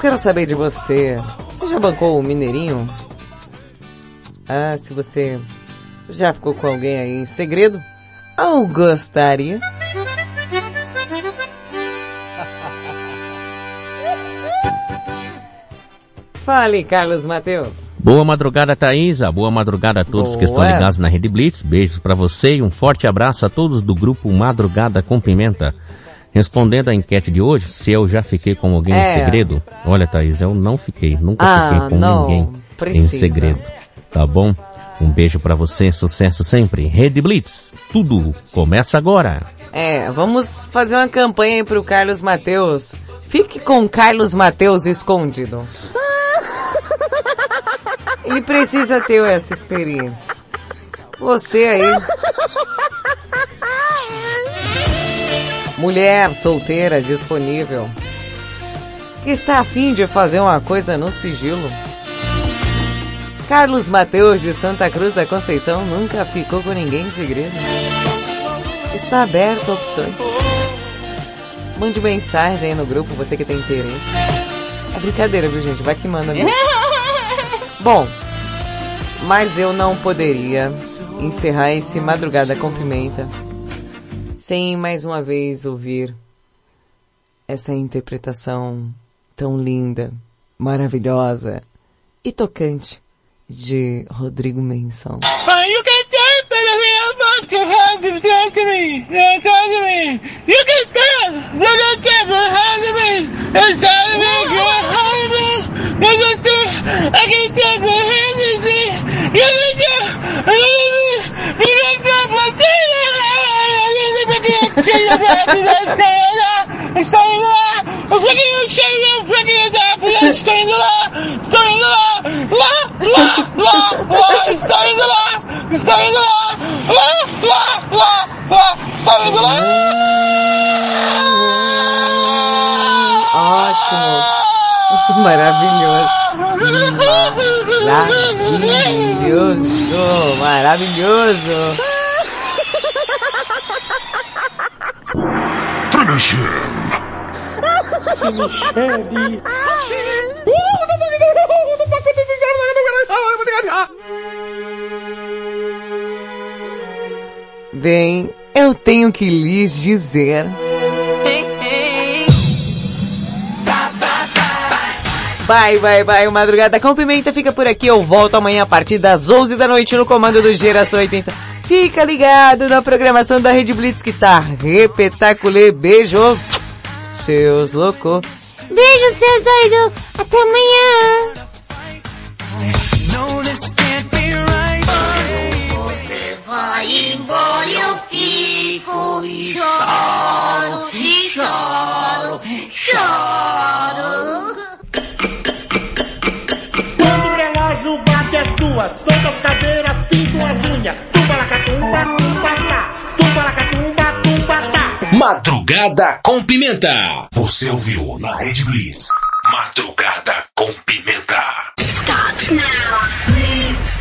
Eu quero saber de você. Você já bancou o Mineirinho? Ah, se você já ficou com alguém aí em segredo? Ou gostaria? Fale, Carlos Mateus. Boa madrugada, Thaisa. Boa madrugada a todos que estão Boa. ligados na Rede Blitz. Beijos pra você e um forte abraço a todos do grupo Madrugada com Pimenta. Respondendo à enquete de hoje, se eu já fiquei com alguém É. em segredo. Olha, Thaís, eu não fiquei. Nunca Ah, fiquei com não. ninguém em Precisa. segredo. Tá bom? Um beijo pra você, sucesso sempre. Rede Blitz, tudo começa agora. É, vamos fazer uma campanha aí pro Carlos Mateus. Fique com o Carlos Mateus escondido. Ele precisa ter essa experiência. Você aí. Mulher solteira disponível. Que está afim de fazer uma coisa no sigilo. Carlos Mateus de Santa Cruz da Conceição nunca ficou com ninguém em segredo. Está aberto a opções. Mande mensagem aí no grupo, você que tem interesse. É brincadeira, viu gente? Vai que manda mesmo. Bom, mas eu não poderia encerrar esse Madrugada com Pimenta sem mais uma vez ouvir essa interpretação tão linda, maravilhosa e tocante de Rodrigo Menson. You can stand better than I'm not to have to say to me. Say to me. You can stand better than behind me. And say to me, behind me. You can stand, I can stand behind me. see. You can stand, I can me. You can stand Ótimo. Maravilhoso. Maravilhoso. Maravilhoso. Finish him. Michele. Bem, eu tenho que lhes dizer. Bye, bye, bye. O Madrugada com Pimenta fica por aqui. Eu volto amanhã a partir das 11 da noite no comando do Geração 80. Fica ligado na programação da Rede Blitz que tá repetaculê. Beijo, seus loucos. Beijo, seus doidos. Até amanhã. Vai embora, eu fico e choro, e choro, choro. Quando o relógio bate as duas, todas as cadeiras Madrugada com Pimenta. Você ouviu na Rede Blitz. Madrugada com Pimenta. Start now. Blitz.